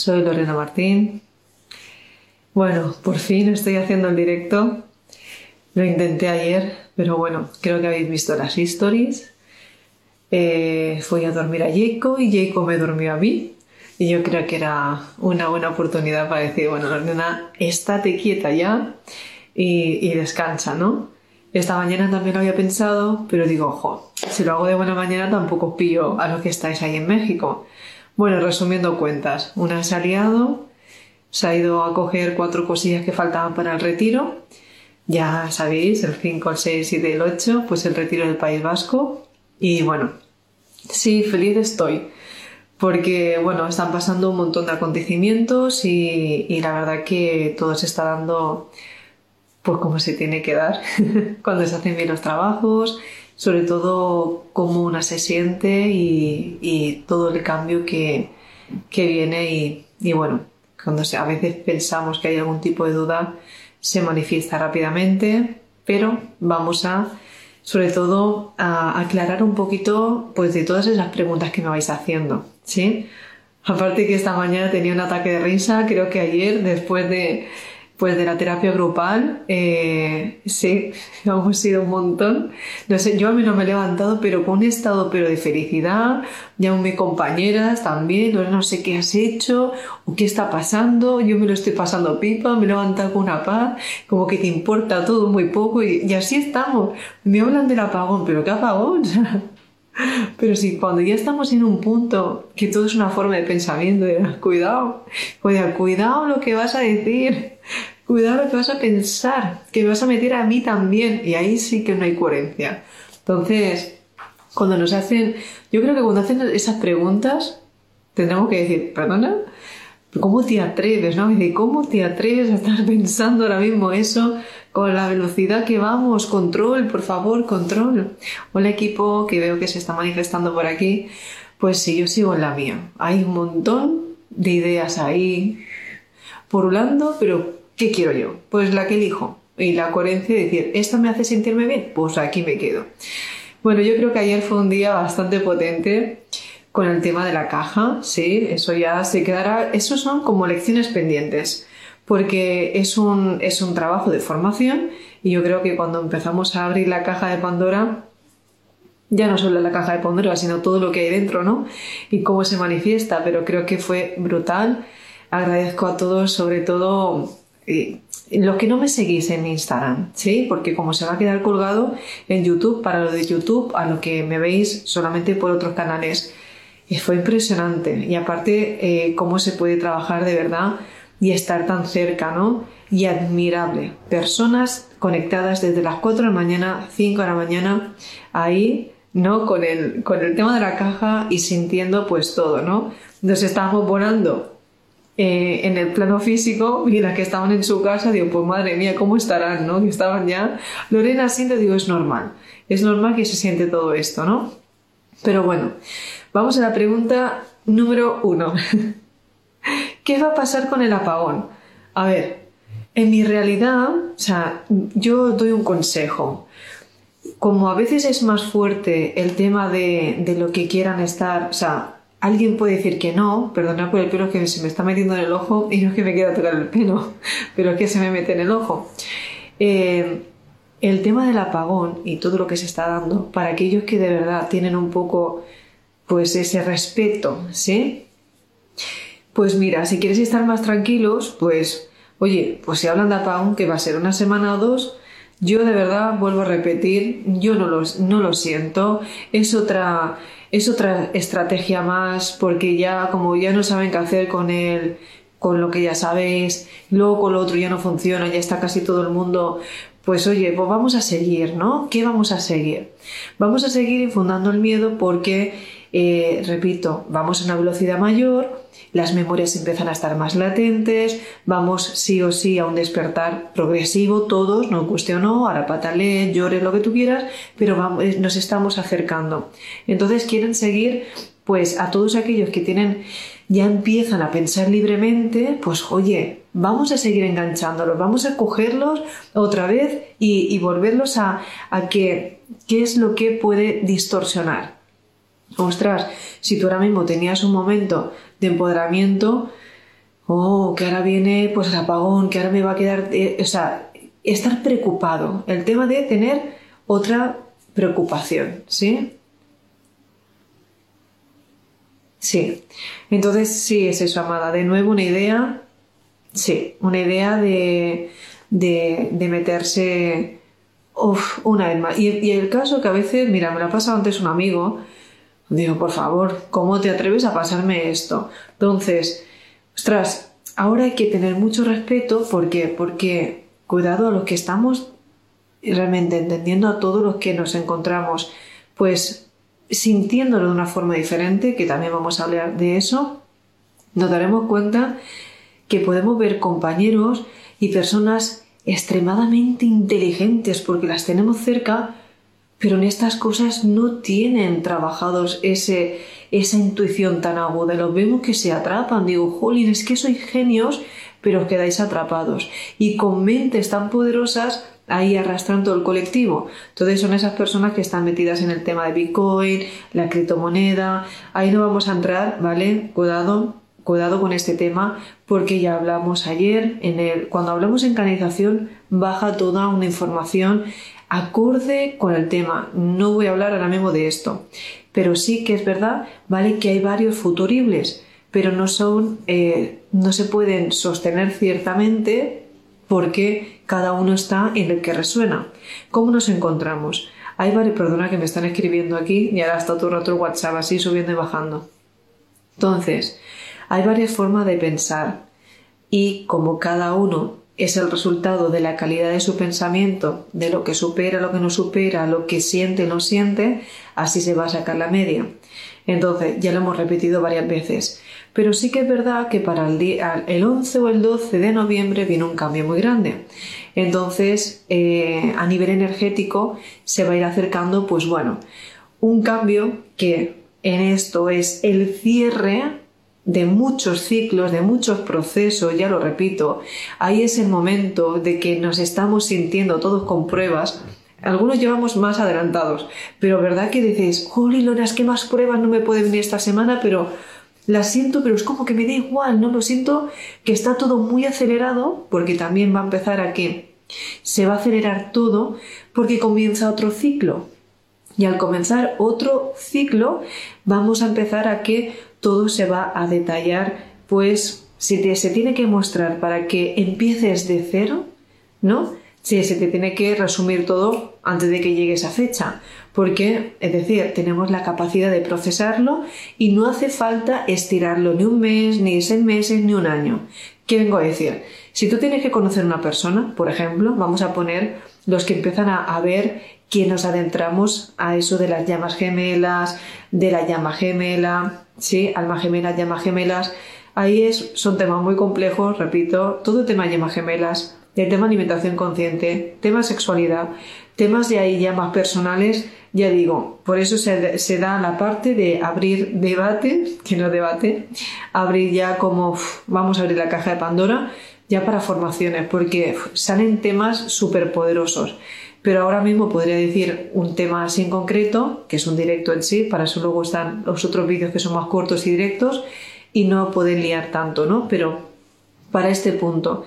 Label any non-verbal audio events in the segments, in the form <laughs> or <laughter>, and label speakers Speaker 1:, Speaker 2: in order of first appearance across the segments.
Speaker 1: Soy Lorena Martín. Bueno, por fin estoy haciendo el directo. Lo intenté ayer, pero bueno, creo que habéis visto las stories. Eh, fui a dormir a Jacob y Jacob me durmió a mí. Y yo creo que era una buena oportunidad para decir, bueno, Lorena, estate quieta ya y, y descansa, ¿no? Esta mañana también lo había pensado, pero digo, ojo, si lo hago de buena mañana tampoco pillo a los que estáis ahí en México. Bueno, resumiendo cuentas, una se ha liado, se ha ido a coger cuatro cosillas que faltaban para el retiro. Ya sabéis, el 5, el 6 y el 8, pues el retiro del País Vasco. Y bueno, sí, feliz estoy. Porque, bueno, están pasando un montón de acontecimientos y, y la verdad que todo se está dando pues como se tiene que dar <laughs> cuando se hacen bien los trabajos, sobre todo cómo una se siente y, todo el cambio que, viene y, bueno, cuando a veces pensamos que hay algún tipo de duda, se manifiesta rápidamente, pero vamos a sobre todo a aclarar un poquito pues de todas esas preguntas que me vais haciendo, ¿sí? Aparte que esta mañana tenía un ataque de risa, creo que ayer después de pues de la terapia grupal, eh, sí, <laughs> hemos sido un montón. No sé, yo a mí no me he levantado, pero con un estado pero de felicidad. mis compañeras también, no sé qué has hecho o qué está pasando. Yo me lo estoy pasando pipa, me he levantado con una paz, como que te importa todo muy poco y, y así estamos. Me hablan del apagón, pero ¿qué apagón? <laughs> Pero sí, cuando ya estamos en un punto que todo es una forma de pensamiento, cuidado, cuidado, cuidado lo que vas a decir, cuidado que vas a pensar, que me vas a meter a mí también, y ahí sí que no hay coherencia. Entonces, cuando nos hacen, yo creo que cuando hacen esas preguntas, tendremos que decir, perdona, ¿cómo te atreves? ¿no? ¿cómo te atreves a estar pensando ahora mismo eso? con la velocidad que vamos, control, por favor, control. Hola equipo que veo que se está manifestando por aquí. Pues sí, yo sigo en la mía. Hay un montón de ideas ahí porulando, pero ¿qué quiero yo? Pues la que elijo. Y la coherencia de decir, ¿esto me hace sentirme bien? Pues aquí me quedo. Bueno, yo creo que ayer fue un día bastante potente con el tema de la caja, sí, eso ya se quedará, esos son como lecciones pendientes porque es un, es un trabajo de formación y yo creo que cuando empezamos a abrir la caja de Pandora, ya no solo la caja de Pandora, sino todo lo que hay dentro, ¿no? Y cómo se manifiesta, pero creo que fue brutal. Agradezco a todos, sobre todo eh, los que no me seguís en Instagram, ¿sí? Porque como se va a quedar colgado en YouTube, para lo de YouTube, a lo que me veis solamente por otros canales, y fue impresionante. Y aparte, eh, cómo se puede trabajar de verdad y estar tan cerca, ¿no? Y admirable. Personas conectadas desde las 4 de la mañana, 5 de la mañana, ahí, ¿no? Con el, con el tema de la caja y sintiendo pues todo, ¿no? Nos estábamos volando eh, en el plano físico y las que estaban en su casa, digo, pues madre mía, ¿cómo estarán, no? Que estaban ya. Lorena siente, digo, es normal. Es normal que se siente todo esto, ¿no? Pero bueno, vamos a la pregunta número uno. <laughs> ¿Qué va a pasar con el apagón? A ver, en mi realidad, o sea, yo doy un consejo. Como a veces es más fuerte el tema de, lo que quieran estar, o sea, alguien puede decir que no, perdona por el pelo que se me está metiendo en el ojo y no es que me quiera tocar el pelo, <laughs> pero es que se me mete en el ojo. Eh, el tema del apagón y todo lo que se está dando para aquellos que de verdad tienen un poco pues ese respeto, ¿sí? Pues mira, si quieres estar más tranquilos, pues oye, pues si hablan de apagón, que va a ser una semana o dos, yo de verdad vuelvo a repetir, yo no lo, no lo siento, es otra, es otra estrategia más, porque ya como ya no saben qué hacer con el, con lo que ya sabéis, luego con lo otro ya no funciona, ya está casi todo el mundo, pues oye, pues vamos a seguir, ¿no? ¿Qué vamos a seguir? Vamos a seguir infundando el miedo porque eh, repito, vamos a una velocidad mayor, las memorias empiezan a estar más latentes, vamos sí o sí a un despertar progresivo, todos, no cuestionó, ahora patale, llore lo que tú quieras, pero eh, nos estamos acercando. Entonces quieren seguir, pues a todos aquellos que tienen, ya empiezan a pensar libremente, pues oye, vamos a seguir enganchándolos, vamos a cogerlos otra vez y, volverlos a, a que, qué es lo que puede distorsionar ostras, si tú ahora mismo tenías un momento de empoderamiento, oh, que ahora viene pues el apagón, que ahora me va a quedar, eh, o sea, estar preocupado, el tema de tener otra preocupación, ¿sí? Sí, entonces sí es eso, amada, de nuevo una idea, sí, una idea de, de, meterse una vez más. Y, y, el caso que a veces, mira, me lo ha pasado antes un amigo, Digo, por favor, ¿cómo te atreves a pasarme esto? Entonces, ostras, ahora hay que tener mucho respeto porque, porque cuidado a los que estamos realmente entendiendo a todos los que nos encontramos, pues sintiéndolo de una forma diferente, que también vamos a hablar de eso, nos daremos cuenta que podemos ver compañeros y personas extremadamente inteligentes porque las tenemos cerca, pero en estas cosas no tienen trabajados ese, esa intuición tan aguda. Los vemos que se atrapan. Digo, jolín, es que sois genios, pero os quedáis atrapados. Y con mentes tan poderosas ahí arrastrando el colectivo. Entonces son esas personas que están metidas en el tema de Bitcoin, la criptomoneda. Ahí no vamos a entrar, ¿vale? Cuidado, cuidado con este tema porque ya hablamos ayer en el cuando hablamos en canalización baja toda una información acorde con el tema. No voy a hablar ahora mismo de esto, pero sí que es verdad, ¿vale? Que hay varios futuribles, pero no son, eh, no se pueden sostener ciertamente porque cada uno está en el que resuena. ¿Cómo nos encontramos? Hay varias, perdona que me están escribiendo aquí y ahora está todo WhatsApp así subiendo y bajando. Entonces, hay varias formas de pensar y como cada uno es el resultado de la calidad de su pensamiento, de lo que supera, lo que no supera, lo que siente, no siente, así se va a sacar la media. Entonces, ya lo hemos repetido varias veces. Pero sí que es verdad que para el, día, el 11 o el 12 de noviembre viene un cambio muy grande. Entonces, eh, a nivel energético se va a ir acercando, pues bueno, un cambio que en esto es el cierre de muchos ciclos, de muchos procesos, ya lo repito, ahí es el momento de que nos estamos sintiendo todos con pruebas. Algunos llevamos más adelantados, pero verdad que dices, jolly, Loras, ¿qué más pruebas no me puede venir esta semana? Pero las siento, pero es como que me da igual, ¿no? Lo siento que está todo muy acelerado, porque también va a empezar a que se va a acelerar todo, porque comienza otro ciclo. Y al comenzar otro ciclo, vamos a empezar a que todo se va a detallar, pues si se tiene que mostrar para que empieces de cero, ¿no? Si se te tiene que resumir todo antes de que llegue esa fecha, porque, es decir, tenemos la capacidad de procesarlo y no hace falta estirarlo ni un mes, ni seis meses, ni un año. ¿Qué vengo a decir? Si tú tienes que conocer una persona, por ejemplo, vamos a poner los que empiezan a, a ver que nos adentramos a eso de las llamas gemelas, de la llama gemela, ¿sí? Alma gemela, llamas gemelas. Ahí es, son temas muy complejos, repito, todo el tema de llamas gemelas, el tema alimentación consciente, tema sexualidad, temas de ahí ya más personales, ya digo, por eso se, da la parte de abrir debate, que no debate, abrir ya como, vamos a abrir la caja de Pandora, ya para formaciones, porque salen temas súper poderosos pero ahora mismo podría decir un tema así en concreto, que es un directo en sí, para eso luego están los otros vídeos que son más cortos y directos y no pueden liar tanto, ¿no? Pero para este punto,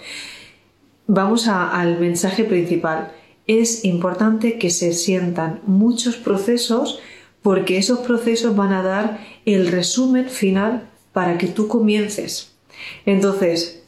Speaker 1: vamos al mensaje principal. Es importante que se sientan muchos procesos porque esos procesos van a dar el resumen final para que tú comiences. Entonces,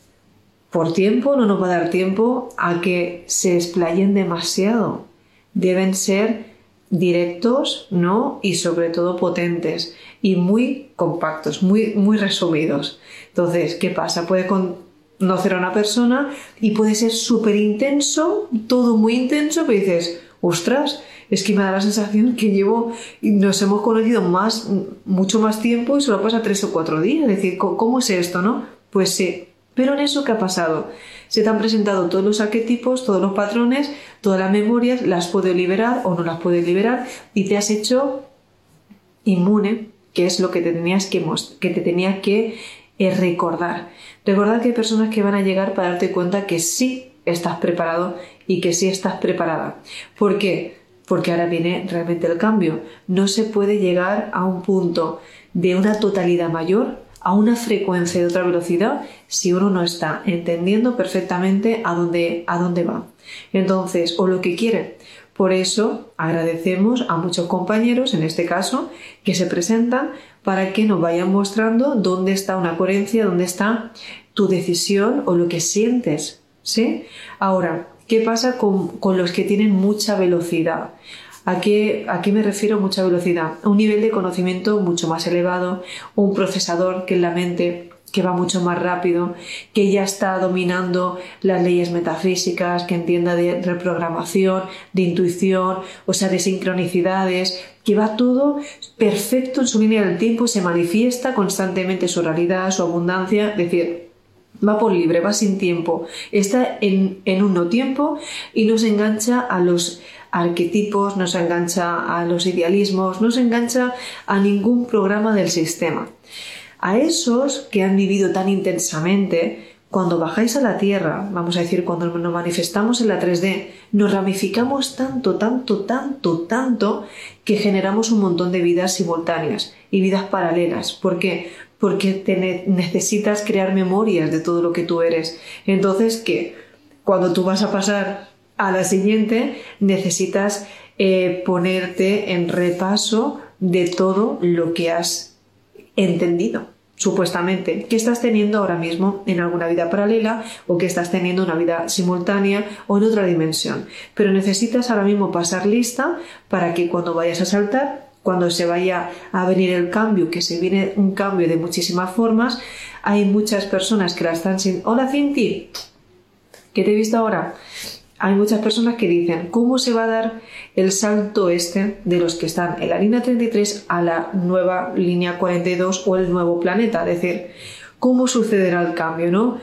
Speaker 1: por tiempo no nos va a dar tiempo a que se explayen demasiado. Deben ser directos, ¿no? Y sobre todo potentes y muy compactos, muy, muy resumidos. Entonces, ¿qué pasa? Puede conocer a una persona y puede ser súper intenso, todo muy intenso, pero dices, ostras, es que me da la sensación que llevo, nos hemos conocido más, mucho más tiempo y solo pasa tres o cuatro días. Es decir, ¿cómo es esto, no? Pues sí. Pero en eso, ¿qué ha pasado? Se te han presentado todos los arquetipos, todos los patrones, todas las memorias, las puedes liberar o no las puedes liberar y te has hecho inmune, que es lo que te tenías que, que, te tenía que eh, recordar. Recordar que hay personas que van a llegar para darte cuenta que sí estás preparado y que sí estás preparada. ¿Por qué? Porque ahora viene realmente el cambio. No se puede llegar a un punto de una totalidad mayor, a una frecuencia de otra velocidad, si uno no está entendiendo perfectamente a dónde, a dónde va. Entonces, o lo que quiere. Por eso agradecemos a muchos compañeros, en este caso, que se presentan para que nos vayan mostrando dónde está una coherencia, dónde está tu decisión o lo que sientes. ¿Sí? Ahora, ¿qué pasa con, los que tienen mucha velocidad? ¿A qué, ¿A qué, me refiero mucha velocidad? Un nivel de conocimiento mucho más elevado, un procesador que en la mente que va mucho más rápido, que ya está dominando las leyes metafísicas, que entienda de reprogramación, de intuición, o sea, de sincronicidades, que va todo perfecto en su línea del tiempo, se manifiesta constantemente su realidad, su abundancia, es decir, va por libre, va sin tiempo, está en, en un no tiempo y nos engancha a los arquetipos, no se engancha a los idealismos, no se engancha a ningún programa del sistema. A esos que han vivido tan intensamente, cuando bajáis a la Tierra, vamos a decir, cuando nos manifestamos en la 3D, nos ramificamos tanto, tanto, tanto, tanto, que generamos un montón de vidas simultáneas y vidas paralelas. ¿Por qué? Porque te necesitas crear memorias de todo lo que tú eres. Entonces, que cuando tú vas a pasar a la siguiente, necesitas eh, ponerte en repaso de todo lo que has entendido supuestamente, que estás teniendo ahora mismo en alguna vida paralela o que estás teniendo una vida simultánea o en otra dimensión. Pero necesitas ahora mismo pasar lista para que cuando vayas a saltar, cuando se vaya a venir el cambio, que se viene un cambio de muchísimas formas, hay muchas personas que la están sin... Hola Cinti, ¿qué te he visto ahora? Hay muchas personas que dicen, ¿cómo se va a dar el salto este de los que están en la línea 33 a la nueva línea 42 o el nuevo planeta? Es decir, ¿cómo sucederá el cambio, no?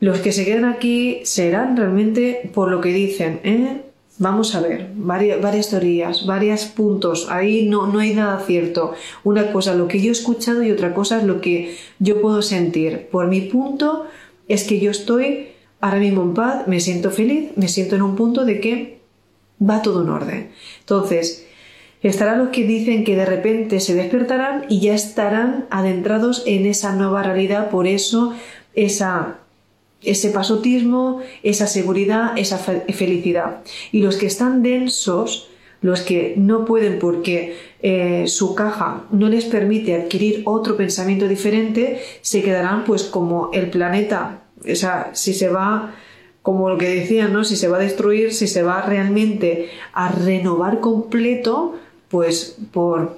Speaker 1: Los que se quedan aquí serán realmente por lo que dicen, ¿eh? Vamos a ver, varias, teorías, varios puntos. Ahí no, no hay nada cierto. Una cosa lo que yo he escuchado y otra cosa es lo que yo puedo sentir. Por mi punto es que yo estoy ahora mismo en paz, me siento feliz, me siento en un punto de que va todo en orden. Entonces, estarán los que dicen que de repente se despertarán y ya estarán adentrados en esa nueva realidad, por eso esa, ese pasotismo, esa seguridad, esa felicidad. Y los que están densos, los que no pueden porque eh, su caja no les permite adquirir otro pensamiento diferente, se quedarán pues como el planeta o sea, si se va, como lo que decían, ¿no? Si se va a destruir, si se va realmente a renovar completo, pues por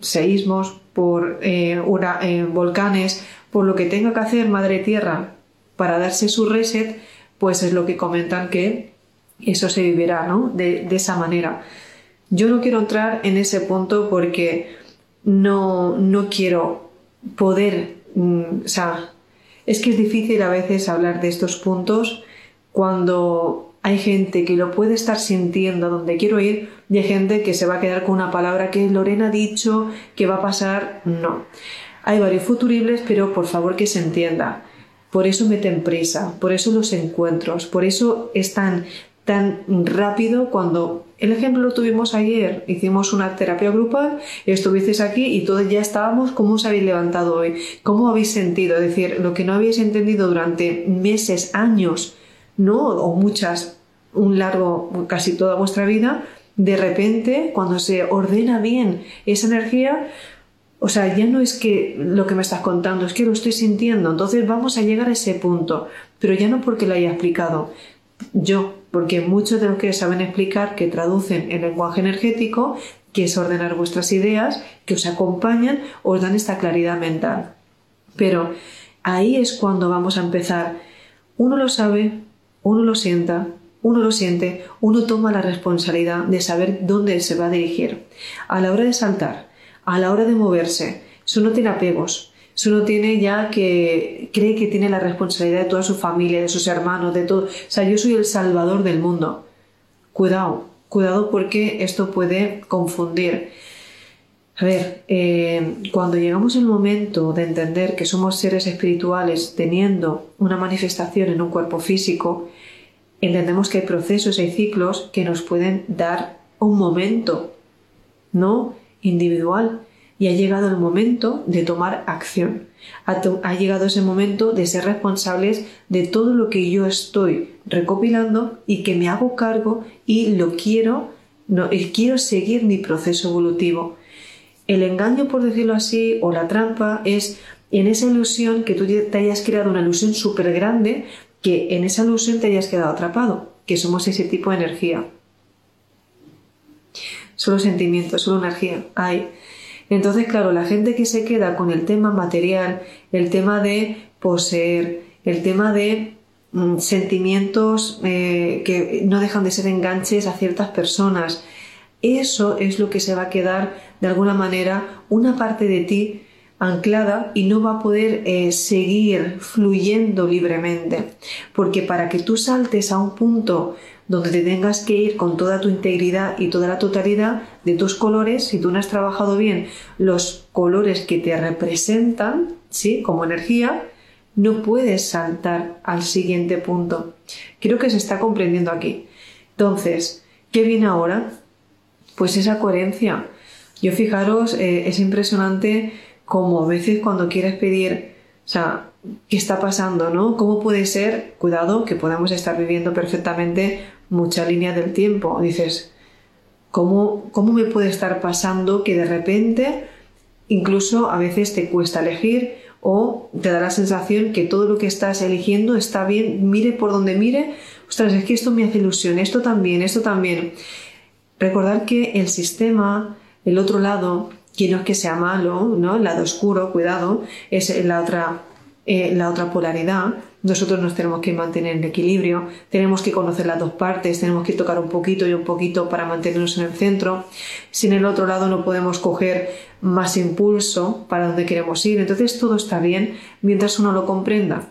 Speaker 1: seísmos, por eh, eh, volcanes, por lo que tenga que hacer Madre Tierra para darse su reset, pues es lo que comentan que eso se vivirá, ¿no? De, de esa manera. Yo no quiero entrar en ese punto porque no, no quiero poder, mm, o sea, es que es difícil a veces hablar de estos puntos cuando hay gente que lo puede estar sintiendo donde quiero ir y hay gente que se va a quedar con una palabra que Lorena ha dicho que va a pasar. No. Hay varios futuribles, pero por favor que se entienda. Por eso meten prisa, por eso los encuentros, por eso es tan, tan rápido cuando el ejemplo lo tuvimos ayer, hicimos una terapia grupal, estuvisteis aquí y todos ya estábamos, ¿cómo os habéis levantado hoy? ¿Cómo habéis sentido? Es decir, lo que no habéis entendido durante meses, años, ¿no? O muchas, un largo, casi toda vuestra vida, de repente, cuando se ordena bien esa energía, o sea, ya no es que lo que me estás contando, es que lo estoy sintiendo. Entonces vamos a llegar a ese punto, pero ya no porque lo haya explicado yo, porque muchos de los que saben explicar, que traducen el lenguaje energético, que es ordenar vuestras ideas, que os acompañan, os dan esta claridad mental. Pero ahí es cuando vamos a empezar. Uno lo sabe, uno lo sienta, uno lo siente, uno toma la responsabilidad de saber dónde se va a dirigir. A la hora de saltar, a la hora de moverse, eso no tiene apegos, eso no tiene ya que cree que tiene la responsabilidad de toda su familia, de sus hermanos, de todo. O sea, yo soy el salvador del mundo. Cuidado, cuidado porque esto puede confundir. A ver, eh, cuando llegamos al momento de entender que somos seres espirituales teniendo una manifestación en un cuerpo físico, entendemos que hay procesos, hay ciclos que nos pueden dar un momento, ¿no? Individual. Y ha llegado el momento de tomar acción. Ha, llegado ese momento de ser responsables de todo lo que yo estoy recopilando y que me hago cargo y lo quiero, no, y quiero seguir mi proceso evolutivo. El engaño, por decirlo así, o la trampa es en esa ilusión que tú te hayas creado una ilusión súper grande que en esa ilusión te hayas quedado atrapado, que somos ese tipo de energía. Solo sentimientos, solo energía hay. Entonces, claro, la gente que se queda con el tema material, el tema de poseer, el tema de mm, sentimientos eh, que no dejan de ser enganches a ciertas personas, eso es lo que se va a quedar de alguna manera una parte de ti anclada y no va a poder eh, seguir fluyendo libremente. Porque para que tú saltes a un punto donde te tengas que ir con toda tu integridad y toda la totalidad de tus colores, si tú no has trabajado bien los colores que te representan, ¿sí? Como energía, no puedes saltar al siguiente punto. Creo que se está comprendiendo aquí. Entonces, ¿qué viene ahora? Pues esa coherencia. Yo fijaros, eh, es impresionante como a veces cuando quieres pedir, o sea, ¿qué está pasando, no? ¿Cómo puede ser, cuidado, que podamos estar viviendo perfectamente mucha línea del tiempo? Dices, ¿cómo, ¿cómo me puede estar pasando que de repente incluso a veces te cuesta elegir o te da la sensación que todo lo que estás eligiendo está bien, mire por donde mire, ostras, es que esto me hace ilusión, esto también, esto también. Recordar que el sistema, el otro lado, que no es que sea malo, ¿no? El lado oscuro, cuidado, es la otra, eh, la otra polaridad. Nosotros nos tenemos que mantener en equilibrio, tenemos que conocer las dos partes, tenemos que tocar un poquito y un poquito para mantenernos en el centro. Si en el otro lado no podemos coger más impulso para donde queremos ir, entonces todo está bien mientras uno lo comprenda.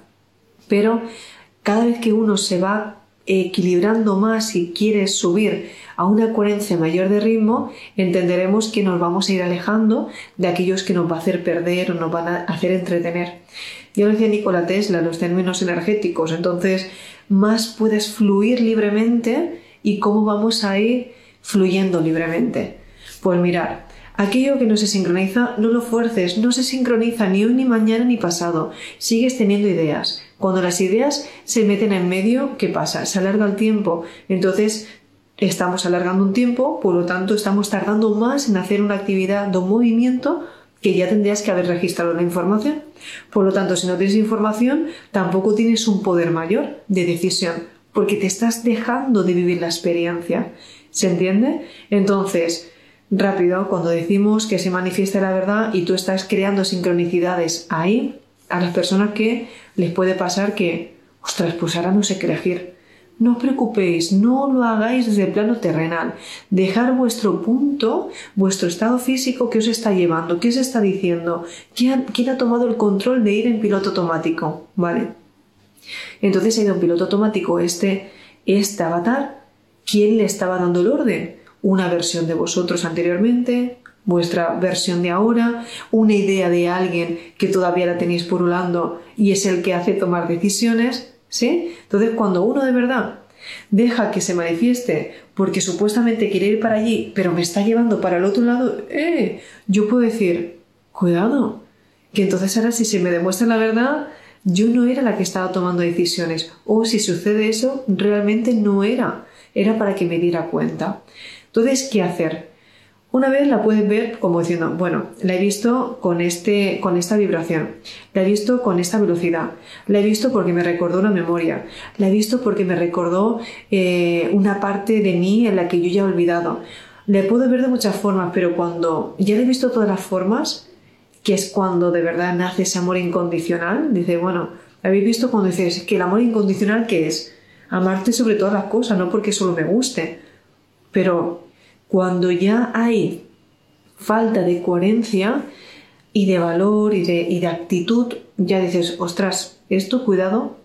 Speaker 1: Pero cada vez que uno se va equilibrando más y quiere subir a una coherencia mayor de ritmo, entenderemos que nos vamos a ir alejando de aquellos que nos va a hacer perder o nos van a hacer entretener. Ya lo decía Nikola Tesla, los términos energéticos, entonces más puedes fluir libremente y cómo vamos a ir fluyendo libremente. Pues mirar, aquello que no se sincroniza, no lo fuerces, no se sincroniza ni hoy, ni mañana, ni pasado. Sigues teniendo ideas. Cuando las ideas se meten en medio, ¿qué pasa? Se alarga el tiempo. Entonces estamos alargando un tiempo, por lo tanto estamos tardando más en hacer una actividad de un movimiento que ya tendrías que haber registrado la información. Por lo tanto, si no tienes información, tampoco tienes un poder mayor de decisión, porque te estás dejando de vivir la experiencia. ¿Se entiende? Entonces, rápido, cuando decimos que se manifiesta la verdad y tú estás creando sincronicidades ahí, a las personas que les puede pasar que, ostras, pues ahora no sé qué elegir no os preocupéis, no lo hagáis desde el plano terrenal. Dejar vuestro punto, vuestro estado físico, que os está llevando? ¿Qué os está diciendo? ¿Quién, ha tomado el control de ir en piloto automático? ¿Vale? Entonces ha ido en piloto automático este, este avatar. ¿Quién le estaba dando el orden? Una versión de vosotros anteriormente, vuestra versión de ahora, una idea de alguien que todavía la tenéis purulando y es el que hace tomar decisiones ¿Sí? Entonces, cuando uno de verdad deja que se manifieste porque supuestamente quiere ir para allí, pero me está llevando para el otro lado, ¡eh! Yo puedo decir, cuidado, que entonces ahora si se me demuestra la verdad, yo no era la que estaba tomando decisiones. O si sucede eso, realmente no era. Era para que me diera cuenta. Entonces, ¿qué hacer? Una vez la puedes ver como diciendo, bueno, la he visto con, este, con esta vibración, la he visto con esta velocidad, la he visto porque me recordó una memoria, la he visto porque me recordó eh, una parte de mí en la que yo ya he olvidado. La puedo ver de muchas formas, pero cuando ya le he visto todas las formas, que es cuando de verdad nace ese amor incondicional, dice, bueno, habéis visto cuando dices que el amor incondicional, ¿qué es? amarte sobre todas las cosas, no porque solo me guste. Pero cuando ya hay falta de coherencia y de valor y de, y de actitud, ya dices, ostras, esto cuidado,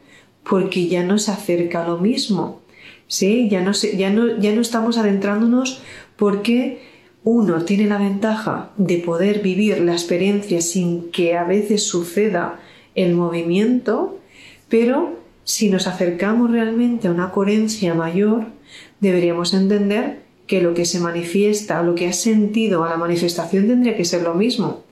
Speaker 1: porque ya no se acerca a lo mismo. ¿Sí? Ya no, ya no, ya no estamos adentrándonos porque uno tiene la ventaja de poder vivir la experiencia sin que a veces suceda el movimiento, pero si nos acercamos realmente a una coherencia mayor, deberíamos entender que lo que se manifiesta o lo que has sentido a la manifestación tendría que ser lo mismo.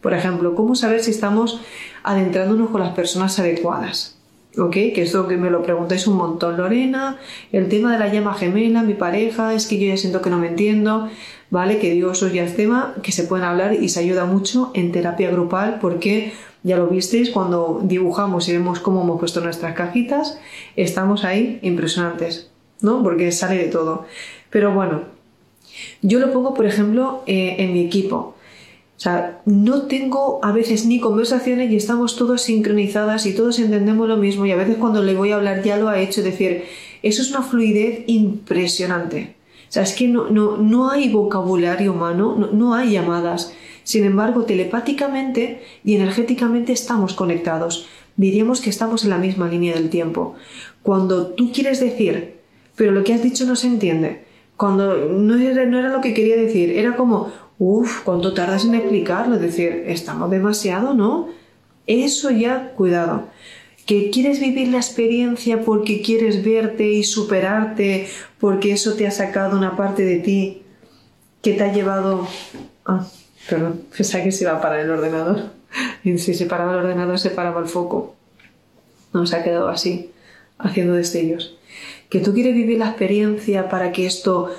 Speaker 1: Por ejemplo, ¿cómo saber si estamos adentrándonos con las personas adecuadas? ¿Ok? Que esto que me lo preguntáis un montón, Lorena, el tema de la llama gemela, mi pareja, es que yo ya siento que no me entiendo, ¿vale? Que digo, eso ya es tema que se pueden hablar y se ayuda mucho en terapia grupal porque ya lo visteis cuando dibujamos y vemos cómo hemos puesto nuestras cajitas, estamos ahí impresionantes, ¿no? Porque sale de todo. Pero bueno, yo lo pongo, por ejemplo, eh, en mi equipo. O sea, no tengo a veces ni conversaciones y estamos todos sincronizadas y todos entendemos lo mismo y a veces cuando le voy a hablar ya lo ha hecho. Es decir, eso es una fluidez impresionante. O sea, es que no, no, no hay vocabulario humano, no, no hay llamadas. Sin embargo, telepáticamente y energéticamente estamos conectados. Diríamos que estamos en la misma línea del tiempo. Cuando tú quieres decir, pero lo que has dicho no se entiende, cuando no era, no era lo que quería decir, era como, uff, ¿cuánto tardas en explicarlo? Es decir, estamos demasiado, ¿no? Eso ya, cuidado. Que quieres vivir la experiencia porque quieres verte y superarte, porque eso te ha sacado una parte de ti que te ha llevado... Ah, perdón, <laughs> pensaba que se iba para el ordenador. Y si se paraba el ordenador se paraba el foco. No, se ha quedado así, haciendo destellos que tú quieres vivir la experiencia para que esto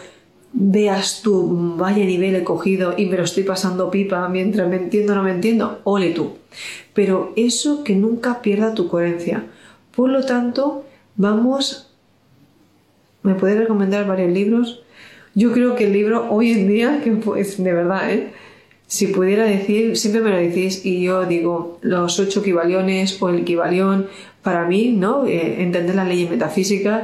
Speaker 1: veas tú, vaya nivel he cogido y me lo estoy pasando pipa mientras me entiendo o no me entiendo, ole tú. Pero eso que nunca pierda tu coherencia. Por lo tanto, vamos, ¿me puedes recomendar varios libros? Yo creo que el libro hoy en día, que pues de verdad, ¿eh? si pudiera decir, siempre me lo decís y yo digo los ocho equivaliones o el equivalión, para mí, ¿no? Eh, entender las leyes metafísicas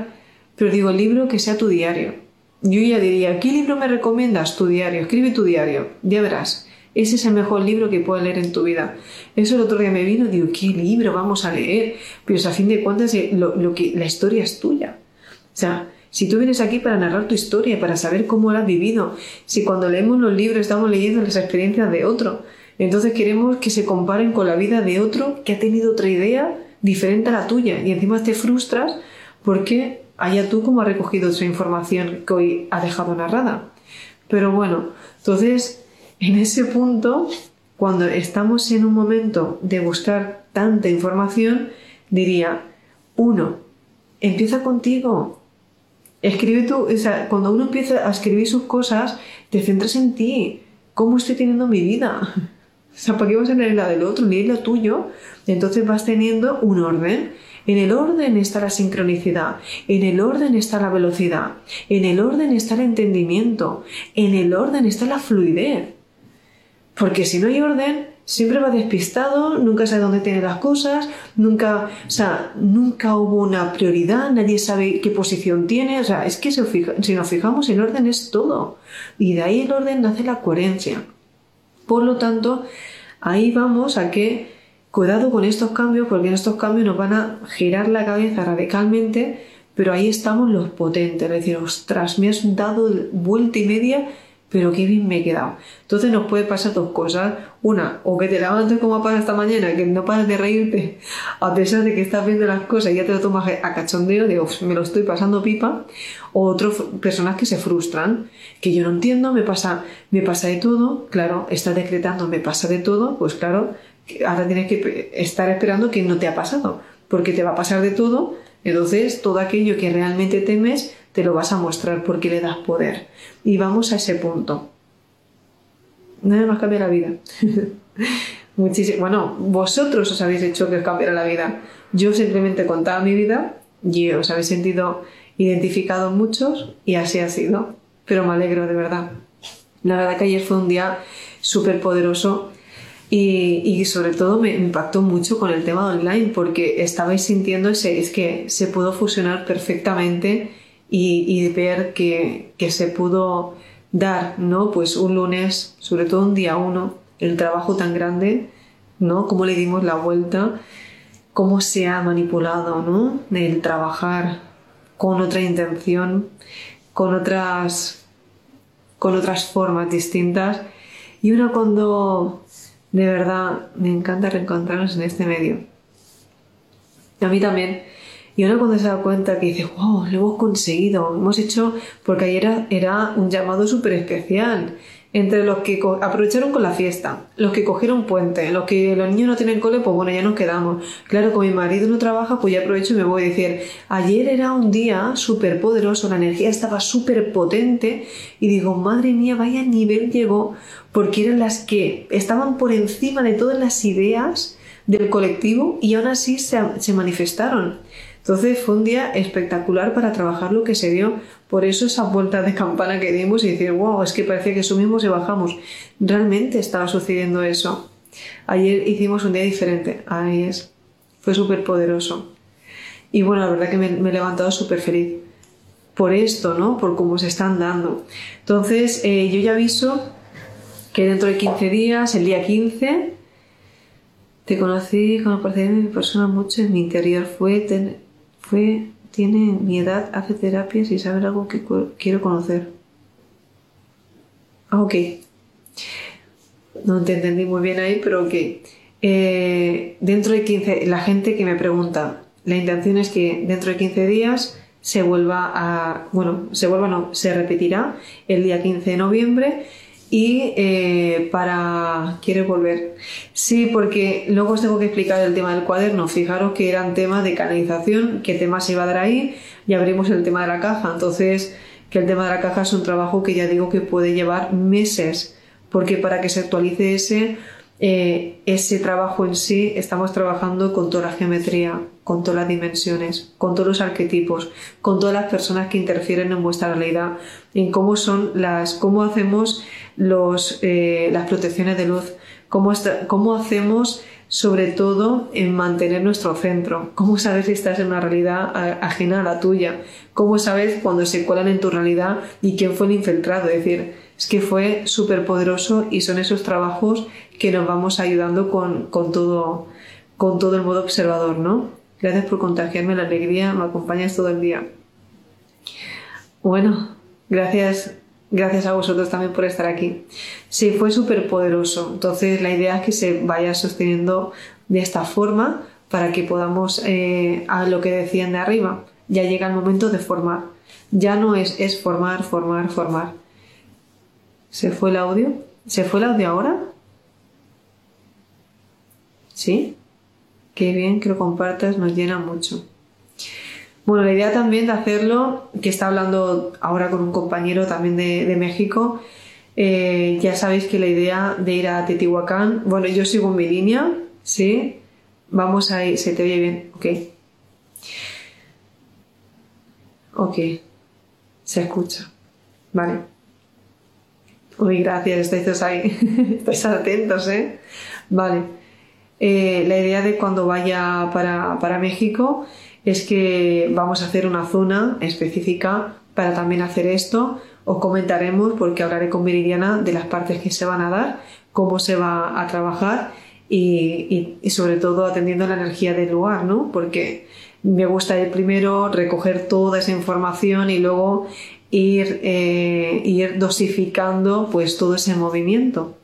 Speaker 1: pero digo, libro que sea tu diario. Yo ya diría, ¿qué libro me recomiendas? Tu diario, escribe tu diario, ya verás. Ese es el mejor libro que puedes leer en tu vida. Eso el otro día me vino y digo, ¿qué libro vamos a leer? Pero a fin de cuentas eh, lo, que, la historia es tuya. O sea, si tú vienes aquí para narrar tu historia, para saber cómo la has vivido, si cuando leemos los libros estamos leyendo las experiencias de otro, entonces queremos que se comparen con la vida de otro que ha tenido otra idea diferente a la tuya y encima te frustras porque allá tú cómo has recogido esa información que hoy ha dejado narrada. Pero bueno, entonces, en ese punto, cuando estamos en un momento de buscar tanta información, diría, uno, empieza contigo. Escribe tú, o sea, cuando uno empieza a escribir sus cosas, te centras en ti. ¿Cómo estoy teniendo mi vida? <laughs> O sea, ¿para qué vas a leer la del otro? Leer la tuyo. Entonces vas teniendo un orden. En el orden está la sincronicidad, en el orden está la velocidad, en el orden está el entendimiento, en el orden está la fluidez. Porque si no hay orden, siempre va despistado, nunca sabe dónde tiene las cosas, nunca, o sea, nunca hubo una prioridad, nadie sabe qué posición tiene, o sea, es que si nos fijamos, el orden es todo. Y de ahí el orden nace la coherencia. Por lo tanto, ahí vamos a que Cuidado con estos cambios porque estos cambios nos van a girar la cabeza radicalmente, pero ahí estamos los potentes, es decir, ostras, me has dado vuelta y media, pero qué bien me he quedado. Entonces nos puede pasar dos cosas. Una, o que te levantes como para esta mañana, que no paras de reírte, a pesar de que estás viendo las cosas y ya te lo tomas a cachondeo, digo, me lo estoy pasando pipa. O otras personas que se frustran, que yo no entiendo, me pasa, me pasa de todo, claro, estás decretando, me pasa de todo, pues claro, ahora tienes que estar esperando que no te ha pasado, porque te va a pasar de todo, entonces todo aquello que realmente temes te lo vas a mostrar porque le das poder. Y vamos a ese punto. Nada más cambia la vida. <laughs> Muchísimo. Bueno, vosotros os habéis hecho que os cambiara la vida. Yo simplemente contaba mi vida y os habéis sentido identificados muchos y así ha sido. Pero me alegro de verdad. La verdad que ayer fue un día súper poderoso Y, sobre todo me impactó mucho con el tema online porque estabais sintiendo ese, es que se pudo fusionar perfectamente y, ver que, que, se pudo dar, ¿no? Pues un lunes, sobre todo un día uno, el trabajo tan grande, ¿no? Cómo le dimos la vuelta, cómo se ha manipulado, ¿no? El trabajar con otra intención, con otras, con otras formas distintas. Y uno cuando de verdad, me encanta reencontrarnos en este medio. A mí también. Y ahora cuando se da cuenta que dice, wow, lo hemos conseguido, hemos hecho, porque ayer era, un llamado súper especial entre los que aprovecharon con la fiesta, los que cogieron puente, los que los niños no tienen cole, pues bueno, ya nos quedamos. Claro, como mi marido no trabaja, pues ya aprovecho y me voy a decir, ayer era un día súper poderoso, la energía estaba súper potente y digo, madre mía, vaya nivel llegó, porque eran las que estaban por encima de todas las ideas del colectivo y aún así se, se manifestaron. Entonces fue un día espectacular para trabajar lo que se dio. Por eso esa vuelta de campana que dimos y decir, wow, es que parecía que subimos y bajamos. Realmente estaba sucediendo eso. Ayer hicimos un día diferente. Ahí es. Fue súper poderoso. Y bueno, la verdad que me, he levantado súper feliz. Por esto, ¿no? Por cómo se están dando. Entonces, eh, yo ya aviso que dentro de 15 días, el día 15, te conocí con la de mi persona mucho en mi interior. Fue fue, tiene mi edad, hace terapias y sabe algo que quiero conocer. Ah, ok. No te entendí muy bien ahí, pero ok. Eh, dentro de 15, la gente que me pregunta, la intención es que dentro de 15 días se vuelva a, bueno, se vuelva, no, se repetirá el día 15 de noviembre y eh, para ¿Quieres volver? Sí, porque luego os tengo que explicar el tema del cuaderno. Fijaros que eran temas de canalización, qué tema se iba a dar ahí y abrimos el tema de la caja. Entonces, que el tema de la caja es un trabajo que ya digo que puede llevar meses, porque para que se actualice ese, eh, ese trabajo en sí, estamos trabajando con toda la geometría, con todas las dimensiones, con todos los arquetipos, con todas las personas que interfieren en vuestra realidad, en cómo son las, cómo hacemos los, eh, las protecciones de luz, cómo, cómo hacemos sobre todo en mantener nuestro centro, cómo sabes si estás en una realidad ajena a la tuya, cómo sabes cuando se cuelan en tu realidad y quién fue el infiltrado, es decir, es que fue súper poderoso y son esos trabajos que nos vamos ayudando con, con, todo, con todo el modo observador, ¿no? Gracias por contagiarme la alegría, me acompañas todo el día. Bueno, gracias, gracias a vosotros también por estar aquí. Sí, fue súper poderoso. Entonces la idea es que se vaya sosteniendo de esta forma para que podamos, eh, a lo que decían de arriba, ya llega el momento de formar. Ya no es, es formar, formar, formar. ¿Se fue el audio? ¿Se fue el audio ahora? ¿Sí? Qué bien que lo compartas, nos llena mucho. Bueno, la idea también de hacerlo, que está hablando ahora con un compañero también de, México, eh, ya sabéis que la idea de ir a Teotihuacán, bueno, yo sigo en mi línea, ¿sí? Vamos a ir, ¿se te oye bien? Ok. Ok, se escucha. Vale. Uy, gracias, estáis ahí. <laughs> estáis atentos, ¿eh? Vale. Eh, la idea de cuando vaya para, México es que vamos a hacer una zona específica para también hacer esto. Os comentaremos, porque hablaré con Meridiana de las partes que se van a dar, cómo se va a trabajar y, sobre todo atendiendo la energía del lugar, ¿no? Porque me gusta ir primero, recoger toda esa información y luego ir, eh, ir dosificando pues todo ese movimiento.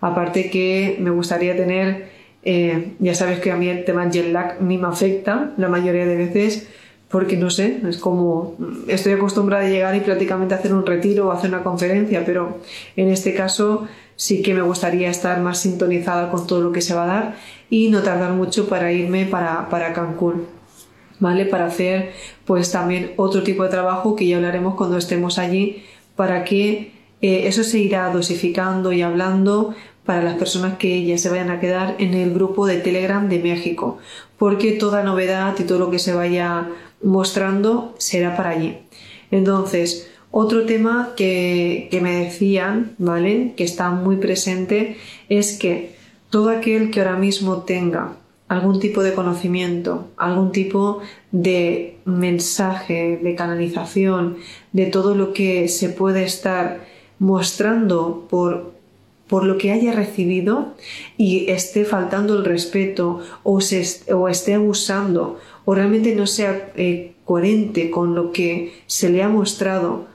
Speaker 1: Aparte que me gustaría tener eh, ya sabes que a mí el tema jet lag ni me afecta la mayoría de veces porque no sé, es como estoy acostumbrada a llegar y prácticamente hacer un retiro o hacer una conferencia, pero en este caso sí que me gustaría estar más sintonizada con todo lo que se va a dar y no tardar mucho para irme para, para Cancún. ¿Vale? Para hacer pues también otro tipo de trabajo que ya hablaremos cuando estemos allí para que eh, eso se irá dosificando y hablando para las personas que ya se vayan a quedar en el grupo de Telegram de México, porque toda novedad y todo lo que se vaya mostrando será para allí. Entonces, otro tema que, me decían, ¿vale? Que está muy presente, es que todo aquel que ahora mismo tenga algún tipo de conocimiento, algún tipo de mensaje, de canalización, de todo lo que se puede estar mostrando por, por lo que haya recibido y esté faltando el respeto o, se, o esté abusando o realmente no sea eh, coherente con lo que se le ha mostrado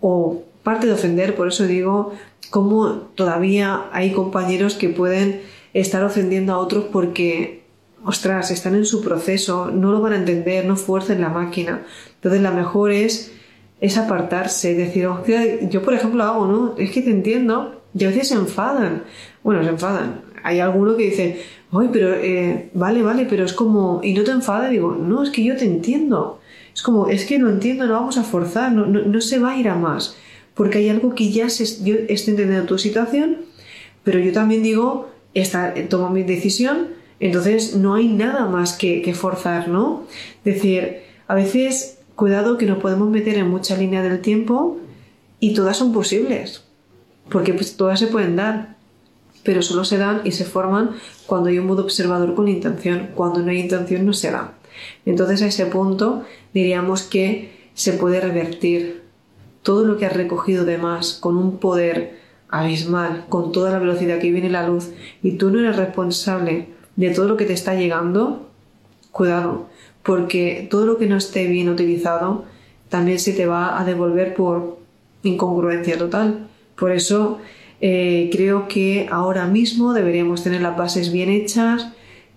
Speaker 1: o parte de ofender, por eso digo, como todavía hay compañeros que pueden estar ofendiendo a otros porque, ostras, están en su proceso, no lo van a entender, no fuercen la máquina. Entonces, la mejor es, es apartarse, decir, yo por ejemplo hago, ¿no? Es que te entiendo, y a veces se enfadan. Bueno, se enfadan. Hay alguno que dice, oye, pero, eh, vale, vale, pero es como, y no te enfada, digo, no, es que yo te entiendo. Es como, es que lo entiendo, no vamos a forzar, no, no, no se va a ir a más. Porque hay algo que ya se, yo estoy entendiendo tu situación, pero yo también digo, esta, tomo mi decisión, entonces no hay nada más que, forzar, ¿no? Decir, a veces, cuidado que nos podemos meter en mucha línea del tiempo y todas son posibles, porque pues, todas se pueden dar, pero solo se dan y se forman cuando hay un modo observador con intención, cuando no hay intención no se da. Entonces a ese punto diríamos que se puede revertir todo lo que has recogido de más con un poder abismal con toda la velocidad que viene la luz y tú no eres responsable de todo lo que te está llegando, cuidado, porque todo lo que no esté bien utilizado también se te va a devolver por incongruencia total. Por eso eh, creo que ahora mismo deberíamos tener las bases bien hechas,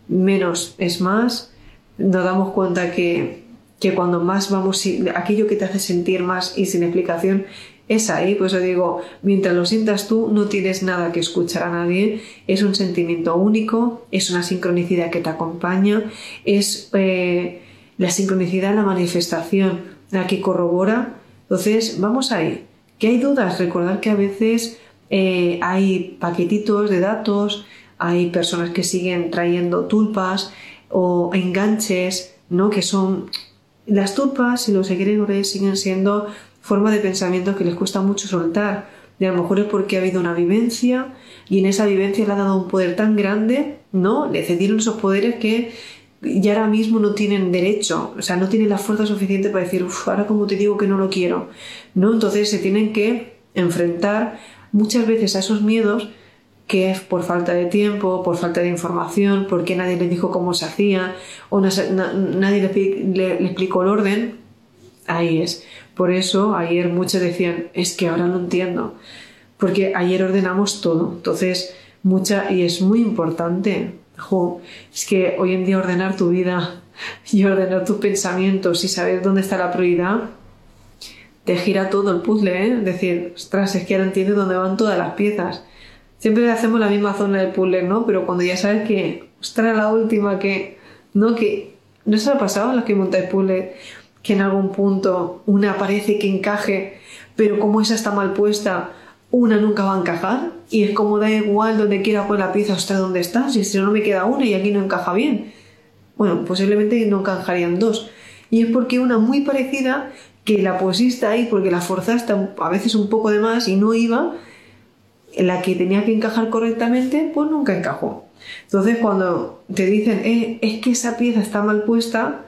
Speaker 1: menos es más. Nos damos cuenta que, que cuando más vamos, aquello que te hace sentir más y sin explicación es ahí, pues os digo, mientras lo sientas tú, no tienes nada que escuchar a nadie, es un sentimiento único, es una sincronicidad que te acompaña, es eh, la sincronicidad, la manifestación, la que corrobora. Entonces, vamos ahí. ¿Que hay dudas? Recordar que a veces eh, hay paquetitos de datos, hay personas que siguen trayendo tulpas o enganches, ¿no? Que son las tulpas y los egregores siguen siendo forma de pensamiento que les cuesta mucho soltar. Y a lo mejor es porque ha habido una vivencia y en esa vivencia le ha dado un poder tan grande, ¿no? Le cedieron esos poderes que ya ahora mismo no tienen derecho, o sea, no tienen la fuerza suficiente para decir, uff, ahora como te digo que no lo quiero, ¿no? Entonces se tienen que enfrentar muchas veces a esos miedos que es por falta de tiempo, por falta de información, porque nadie le dijo cómo se hacía o nadie le explicó el orden, ahí es. Por eso ayer muchos decían, es que ahora no entiendo, porque ayer ordenamos todo, entonces mucha, y es muy importante, es que hoy en día ordenar tu vida <laughs> y ordenar tus pensamientos y saber dónde está la prioridad, te gira todo el puzzle, ¿eh? Decir, ostras, es que ahora entiendes dónde van todas las piezas. Siempre hacemos la misma zona del puzzle, ¿no? Pero cuando ya sabes que, ostras, la última que, ¿no? Que, ¿no se ha pasado a los que montáis puzzle? Que en algún punto una parece que encaje, pero como esa está mal puesta, una nunca va a encajar y es como da igual donde quiera poner la pieza hasta donde está, si no me queda una y aquí no encaja bien. Bueno, posiblemente no encajarían dos. Y es porque una muy parecida que la pusiste ahí porque la forzaste a veces un poco de más y no iba, la que tenía que encajar correctamente, pues nunca encajó. Entonces cuando te dicen, eh, es que esa pieza está mal puesta,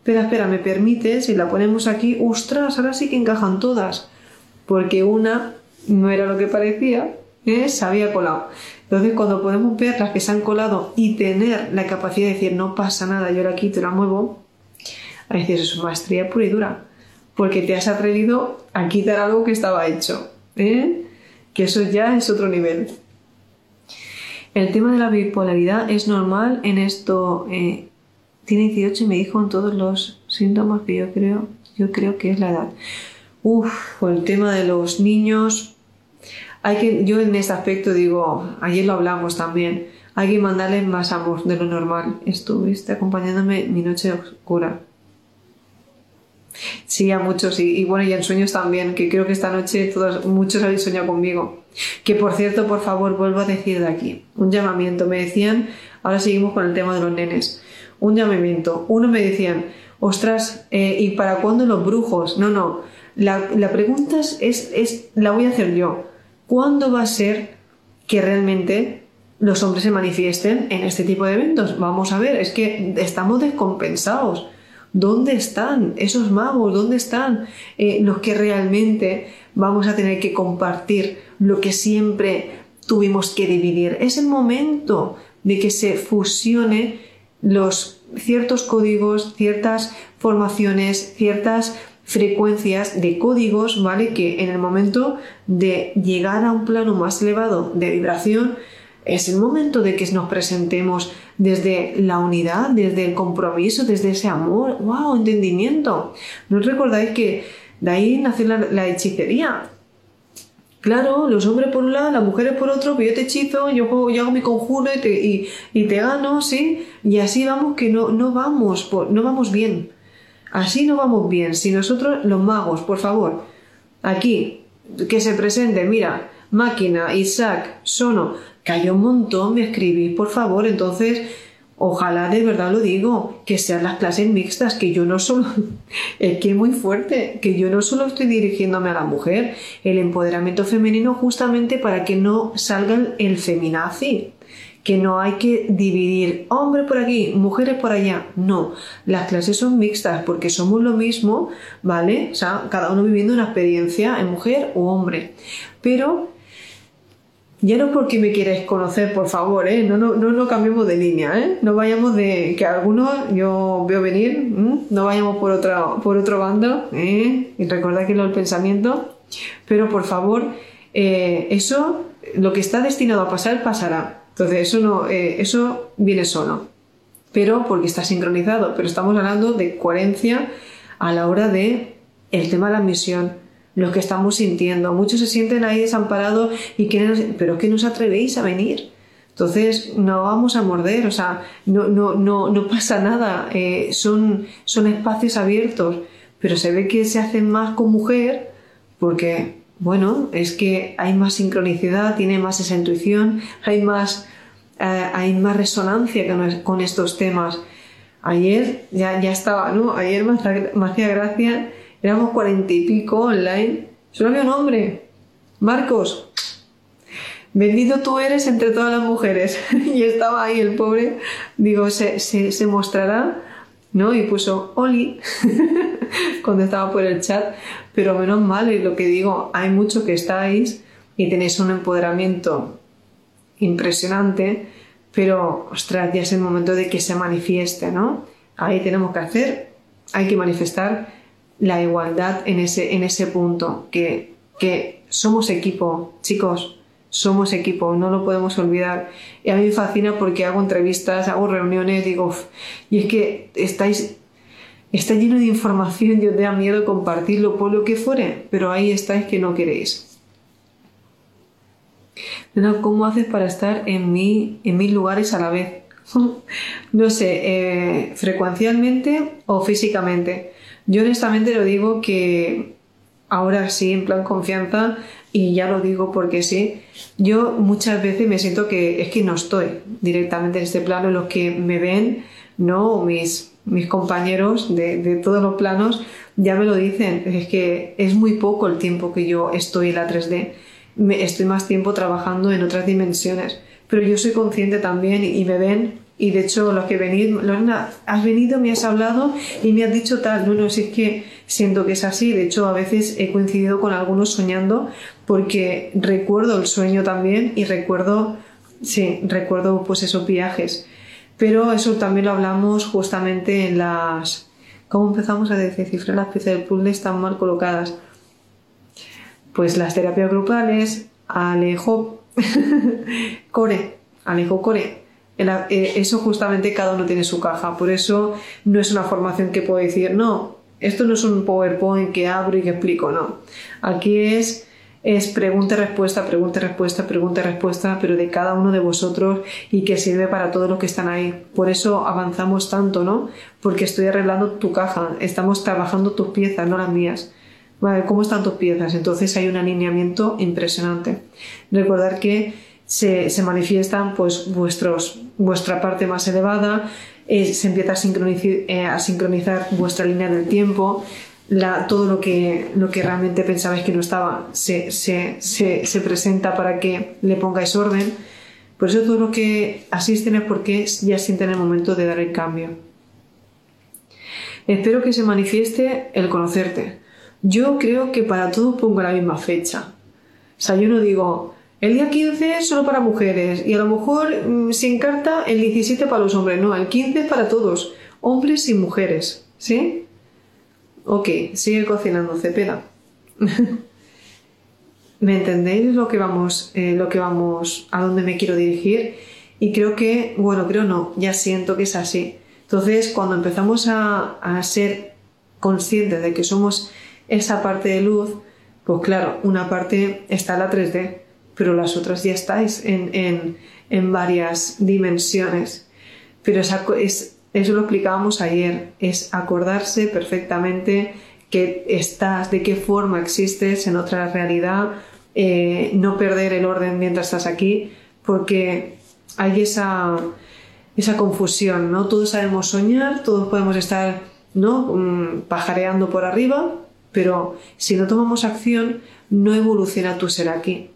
Speaker 1: Espera, espera, ¿me permite? Si la ponemos aquí, ¡ostras! Ahora sí que encajan todas. Porque una no era lo que parecía, ¿eh? se había colado. Entonces, cuando podemos ver las que se han colado y tener la capacidad de decir, no pasa nada, yo la quito la muevo, a veces es maestría pura y dura. Porque te has atrevido a quitar algo que estaba hecho. ¿eh? Que eso ya es otro nivel. El tema de la bipolaridad es normal en esto. Eh, tiene 18 y me dijo en todos los síntomas que yo creo, yo creo que es la edad. Uf, el tema de los niños, hay que, yo en este aspecto digo, ayer lo hablamos también, hay que mandarles más amor de lo normal. Estuviste acompañándome mi noche oscura. Sí, a muchos, y, y, bueno, y en sueños también, que creo que esta noche todos, muchos habéis soñado conmigo. Que por cierto, por favor, vuelvo a decir de aquí, un llamamiento. Me decían, ahora seguimos con el tema de los nenes un llamamiento. Uno me decían, ostras, eh, ¿y para cuándo los brujos? No, no. La, pregunta es, es, la voy a hacer yo. ¿Cuándo va a ser que realmente los hombres se manifiesten en este tipo de eventos. Vamos a ver, es que estamos descompensados. ¿Dónde están esos magos? ¿Dónde están eh, los que realmente vamos a tener que compartir lo que siempre tuvimos que dividir? Es el momento de que se fusione los ciertos códigos, ciertas formaciones, ciertas frecuencias de códigos, ¿vale? Que en el momento de llegar a un plano más elevado de vibración, es el momento de que nos presentemos desde la unidad, desde el compromiso, desde ese amor, wow, entendimiento. ¿No os recordáis que de ahí nació la, hechicería? Claro, los hombres por un lado, las mujeres por otro, pero yo te hechizo, yo, hago mi conjuro y te, y, te, gano, ¿sí? Y así vamos que no, no vamos, no vamos bien. Así no vamos bien. Si nosotros, los magos, por favor, aquí, que se presente, mira, máquina, Isaac, Sono, que hay un montón, me escribís, por favor, entonces, ojalá de verdad lo digo, que sean las clases mixtas, que yo no solo, <laughs> es que es muy fuerte, que yo no solo estoy dirigiéndome a la mujer, el empoderamiento femenino justamente para que no salgan el feminazi, que no hay que dividir hombres por aquí, mujeres por allá. No, las clases son mixtas porque somos lo mismo, ¿vale? O sea, cada uno viviendo una experiencia en mujer o hombre. Pero ya no porque me quieres conocer, por favor, ¿eh? no, no, no, no cambiemos de línea, ¿eh? no vayamos de que algunos yo veo venir, no vayamos por, otra, por otro bando, ¿eh? y recordad que lo el pensamiento, pero por favor, eh, eso, lo que está destinado a pasar, pasará. Entonces, eso, no, eh, eso viene solo, pero porque está sincronizado, pero estamos hablando de coherencia a la hora de el tema de la misión lo que estamos sintiendo. Muchos se sienten ahí desamparados y quieren, pero es que no os atrevéis a venir. Entonces no vamos a morder, o sea, no, no, no, no pasa nada, eh, son, son espacios abiertos, pero se ve que se hacen más con mujer porque, bueno, es que hay más sincronicidad, tiene más esa intuición, hay más, eh, hay más resonancia con, estos temas. Ayer ya, ya estaba, ¿no? Ayer me hacía gracia éramos cuarenta y pico online, solo había un hombre, Marcos. Bendito tú eres entre todas las mujeres. <laughs> y estaba ahí el pobre, digo, se, se, mostrará, ¿no? Y puso Oli <laughs> cuando estaba por el chat, pero menos mal, y lo que digo, hay mucho que estáis y tenéis un empoderamiento impresionante, pero ostras, ya es el momento de que se manifieste, ¿no? Ahí tenemos que hacer, hay que manifestar la igualdad en ese, en ese punto, que, que somos equipo, chicos, somos equipo, no lo podemos olvidar. Y a mí me fascina porque hago entrevistas, hago reuniones, digo, y es que estáis, está lleno de información y os da miedo compartirlo por lo que fuere, pero ahí estáis que no queréis. ¿Cómo haces para estar en, mi, en mil lugares a la vez? <laughs> no sé, eh, frecuencialmente o físicamente. Yo honestamente lo digo que ahora sí, en plan confianza, y ya lo digo porque sí, yo muchas veces me siento que es que no estoy directamente en este plano, los que me ven, no, mis, mis compañeros de, de todos los planos ya me lo dicen, es que es muy poco el tiempo que yo estoy en la 3D, me, estoy más tiempo trabajando en otras dimensiones, pero yo soy consciente también y me ven y de hecho, los que venís, Lorena, has venido, me has hablado y me has dicho tal. No, no, si es que siento que es así. De hecho, a veces he coincidido con algunos soñando porque recuerdo el sueño también y recuerdo, sí, recuerdo pues esos viajes. Pero eso también lo hablamos justamente en las... ¿Cómo empezamos a descifrar las piezas del puzzle están mal colocadas? Pues las terapias grupales, Alejo <laughs> Core, Alejo Core eso justamente cada uno tiene su caja. Por eso no es una formación que puedo decir, no, esto no es un PowerPoint que abro y que explico, no. Aquí es, es pregunta respuesta, pregunta respuesta, pregunta respuesta, pero de cada uno de vosotros y que sirve para todos los que están ahí. Por eso avanzamos tanto, ¿no? Porque estoy arreglando tu caja, estamos trabajando tus piezas, no las mías. ¿cómo están tus piezas? Entonces hay un alineamiento impresionante. Recordar que se, manifiestan pues vuestros, vuestra parte más elevada, eh, se empieza a sincronizar, eh, a sincronizar, vuestra línea del tiempo, todo lo que, lo que realmente pensabais que no estaba se, se, se, se presenta para que le pongáis orden, Por eso todos los que asisten es porque ya sienten el momento de dar el cambio. Espero que se manifieste el conocerte. Yo creo que para todos pongo la misma fecha. O sea, yo no digo, el día 15 es solo para mujeres y a lo mejor mm, sin carta el 17 para los hombres. No, el 15 es para todos, hombres y mujeres. ¿Sí? Ok, sigue cocinando, Cepeda. <laughs> ¿Me entendéis lo que vamos, eh, lo que vamos, a dónde me quiero dirigir? Y creo que, bueno, creo no, ya siento que es así. Entonces, cuando empezamos a, a ser conscientes de que somos esa parte de luz, pues claro, una parte está la 3D, pero las otras ya estáis en, en, en varias dimensiones. Pero es, es, eso lo explicábamos ayer, es acordarse perfectamente que estás, de qué forma existes en otra realidad, eh, no perder el orden mientras estás aquí, porque hay esa, esa confusión, ¿no? Todos sabemos soñar, todos podemos estar, ¿no? Mm, pajareando por arriba, pero si no tomamos acción, no evoluciona tu ser aquí.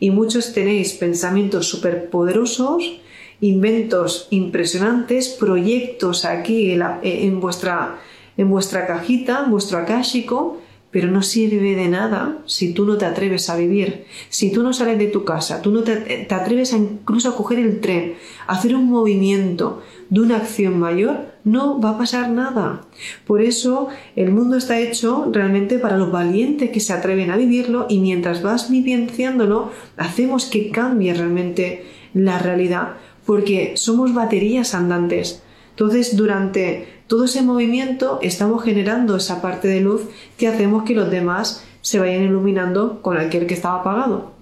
Speaker 1: Y muchos tenéis pensamientos superpoderosos, inventos impresionantes, proyectos aquí en, vuestra, en vuestra cajita, en vuestro akáshico, pero no sirve de nada si tú no te atreves a vivir, si tú no sales de tu casa, tú no te, te atreves a incluso a coger el tren, a hacer un movimiento de una acción mayor, no va a pasar nada. Por eso el mundo está hecho realmente para los valientes que se atreven a vivirlo y mientras vas vivenciándolo, hacemos que cambie realmente la realidad, porque somos baterías andantes. Entonces, durante todo ese movimiento estamos generando esa parte de luz que hacemos que los demás se vayan iluminando con aquel que estaba apagado.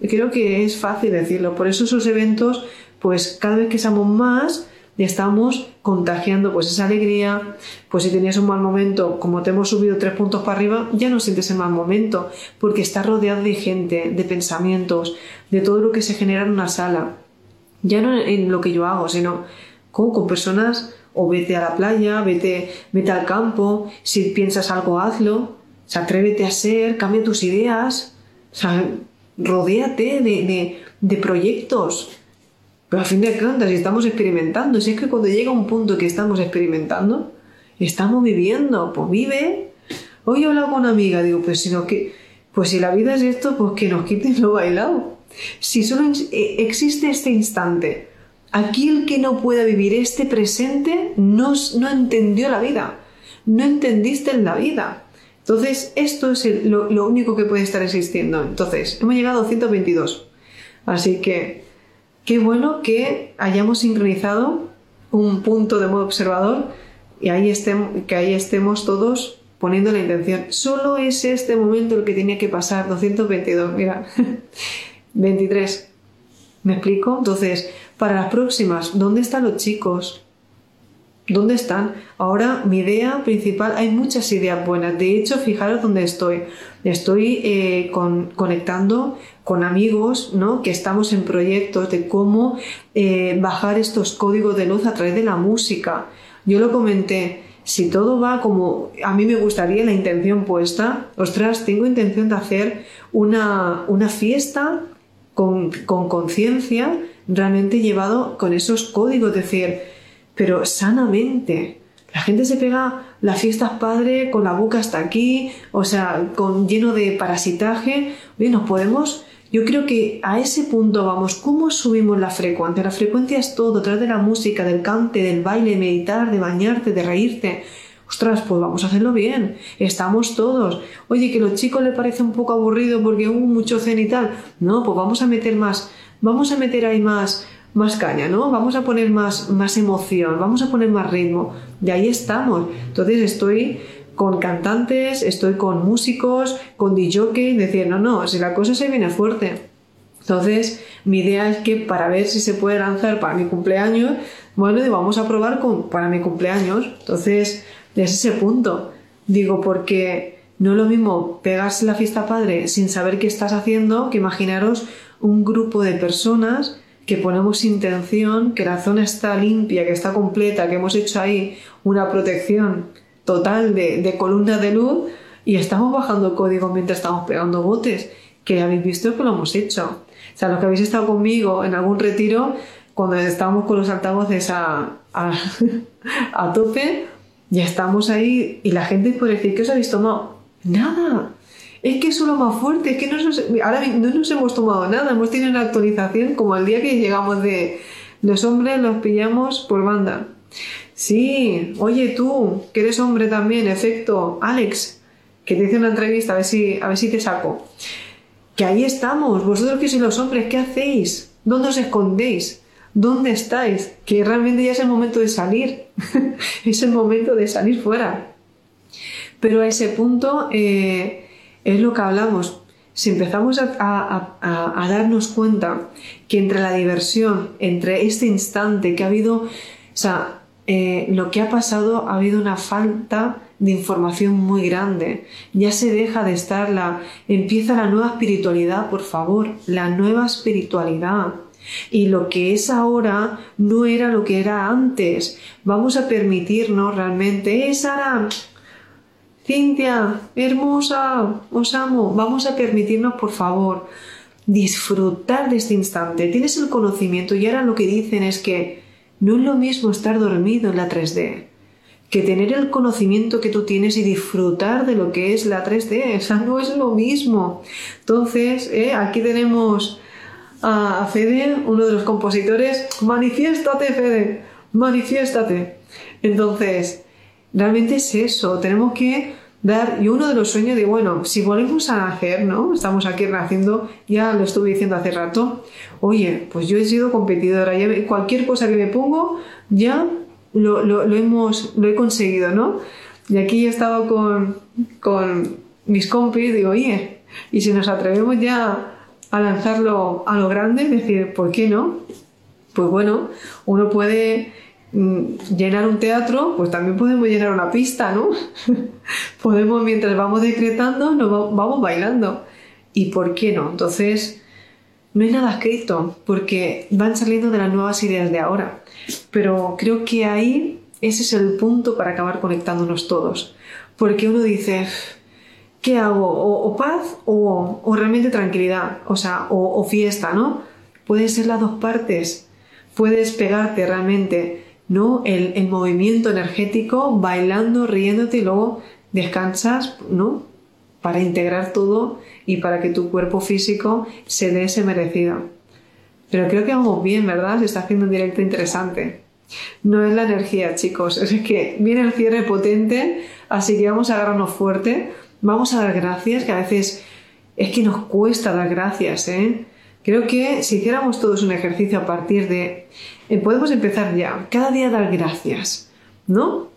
Speaker 1: Creo que es fácil decirlo. Por eso esos eventos, pues cada vez que somos más, estamos contagiando pues esa alegría, pues si tenías un mal momento, como te hemos subido tres puntos para arriba, ya no sientes el mal momento, porque estás rodeado de gente, de pensamientos, de todo lo que se genera en una sala. Ya no en lo que yo hago, sino con personas o vete a la playa, vete, vete al campo, si piensas algo, hazlo, o atrévete a ser, cambia tus ideas, o sea, rodéate de, de, proyectos. Pero a fin de cuentas, si estamos experimentando, si es que cuando llega un punto que estamos experimentando, estamos viviendo, pues vive. Hoy he hablado con una amiga, digo, pues si, no, que, pues si la vida es esto, pues que nos quiten lo bailado. Si solo eh, existe este instante, Aquel que no pueda vivir este presente no, no entendió la vida, no entendiste la vida. Entonces, esto es lo, lo, único que puede estar existiendo. Entonces, hemos llegado a 222. Así que, qué bueno que hayamos sincronizado un punto de modo observador y ahí que ahí estemos todos poniendo la intención. Solo es este momento el que tenía que pasar. 222, mira. <laughs> 23. ¿Me explico? Entonces, para las próximas, ¿dónde están los chicos? ¿Dónde están? Ahora mi idea principal, hay muchas ideas buenas. De hecho, fijaros dónde estoy. Estoy eh, conectando con amigos, ¿no? Que estamos en proyectos de cómo eh, bajar estos códigos de luz a través de la música. Yo lo comenté. Si todo va como a mí me gustaría, la intención puesta, ostras, tengo intención de hacer una, una fiesta con conciencia realmente llevado con esos códigos, decir, pero sanamente. La gente se pega las fiestas padre con la boca hasta aquí, o sea, con lleno de parasitaje. Oye, nos podemos. Yo creo que a ese punto vamos. ¿Cómo subimos la frecuencia? La frecuencia es todo, a través de la música, del cante, del baile, meditar, de bañarte, de reírte. Ostras, pues vamos a hacerlo bien. Estamos todos. Oye, que a los chicos les parece un poco aburrido porque hubo mucho cenital. No, pues vamos a meter más vamos a meter ahí más, más caña, ¿no? Vamos a poner más, más emoción, vamos a poner más ritmo. De ahí estamos. Entonces estoy con cantantes, estoy con músicos, con DJ, decir, no, no, si la cosa se viene fuerte. Entonces, mi idea es que para ver si se puede lanzar para mi cumpleaños, bueno, vamos a probar con, para mi cumpleaños. Entonces, es ese punto. Digo, porque no es lo mismo pegarse la fiesta padre sin saber qué estás haciendo que imaginaros un grupo de personas que ponemos intención, que la zona está limpia, que está completa, que hemos hecho ahí una protección total de, de columnas de luz y estamos bajando código mientras estamos pegando botes, que habéis visto que lo hemos hecho. O sea, los que habéis estado conmigo en algún retiro, cuando estábamos con los altavoces a, a, <laughs> a tope, ya estamos ahí y la gente puede decir, ¿qué os habéis tomado? Nada. Es que eso es lo más fuerte, es que no nos, ahora no nos hemos tomado nada, hemos tenido una actualización como el día que llegamos de los hombres los pillamos por banda. Sí, oye tú, que eres hombre también, efecto, Alex, que te hice una entrevista, a ver si, a ver si te saco. Que ahí estamos, vosotros que sois los hombres, ¿qué hacéis? ¿Dónde os escondéis? ¿Dónde estáis? Que realmente ya es el momento de salir. <laughs> es el momento de salir fuera. Pero a ese punto eh, es lo que hablamos. Si empezamos a, darnos cuenta que entre la diversión, entre este instante que ha habido, o sea, eh, lo que ha pasado, ha habido una falta de información muy grande. Ya se deja de estar la... Empieza la nueva espiritualidad, por favor, la nueva espiritualidad. Y lo que es ahora no era lo que era antes. Vamos a permitirnos realmente, ¡eh, Sara! Cintia, hermosa, os amo. Vamos a permitirnos, por favor, disfrutar de este instante. Tienes el conocimiento y ahora lo que dicen es que no es lo mismo estar dormido en la 3D que tener el conocimiento que tú tienes y disfrutar de lo que es la 3D. O sea, no es lo mismo. Entonces, ¿eh? aquí tenemos a Fede, uno de los compositores, manifiéstate, Fede, manifiéstate. Entonces, realmente es eso, tenemos que dar, y uno de los sueños de, bueno, si volvemos a nacer, ¿no? Estamos aquí naciendo, ya lo estuve diciendo hace rato, oye, pues yo he sido competidora, ya cualquier cosa que me pongo, ya lo, lo, hemos, lo he conseguido, ¿no? Y aquí he estado con, con mis compis, digo, oye, y si nos atrevemos ya a lanzarlo a lo grande, decir, ¿por qué no? Pues bueno, uno puede mm, llenar un teatro, pues también podemos llenar una pista, ¿no? <laughs> podemos, mientras vamos decretando, nos vamos bailando. ¿Y por qué no? Entonces, no hay nada escrito, porque van saliendo de las nuevas ideas de ahora. Pero creo que ahí ese es el punto para acabar conectándonos todos. Porque uno dice, ¿qué hago? ¿O, paz o, realmente tranquilidad? O sea, o, fiesta, ¿no? Puede ser las dos partes. Puedes pegarte realmente, ¿no? El, el, movimiento energético, bailando, riéndote y luego descansas, ¿no? Para integrar todo y para que tu cuerpo físico se dé ese merecido. Pero creo que vamos bien, ¿verdad? Se está haciendo un directo interesante. No es la energía, chicos. Es que viene el cierre potente, así que vamos a agarrarnos fuerte vamos a dar gracias, que a veces es que nos cuesta dar gracias, ¿eh? Creo que si hiciéramos todos un ejercicio a partir de... Eh, podemos empezar ya, cada día dar gracias, ¿no?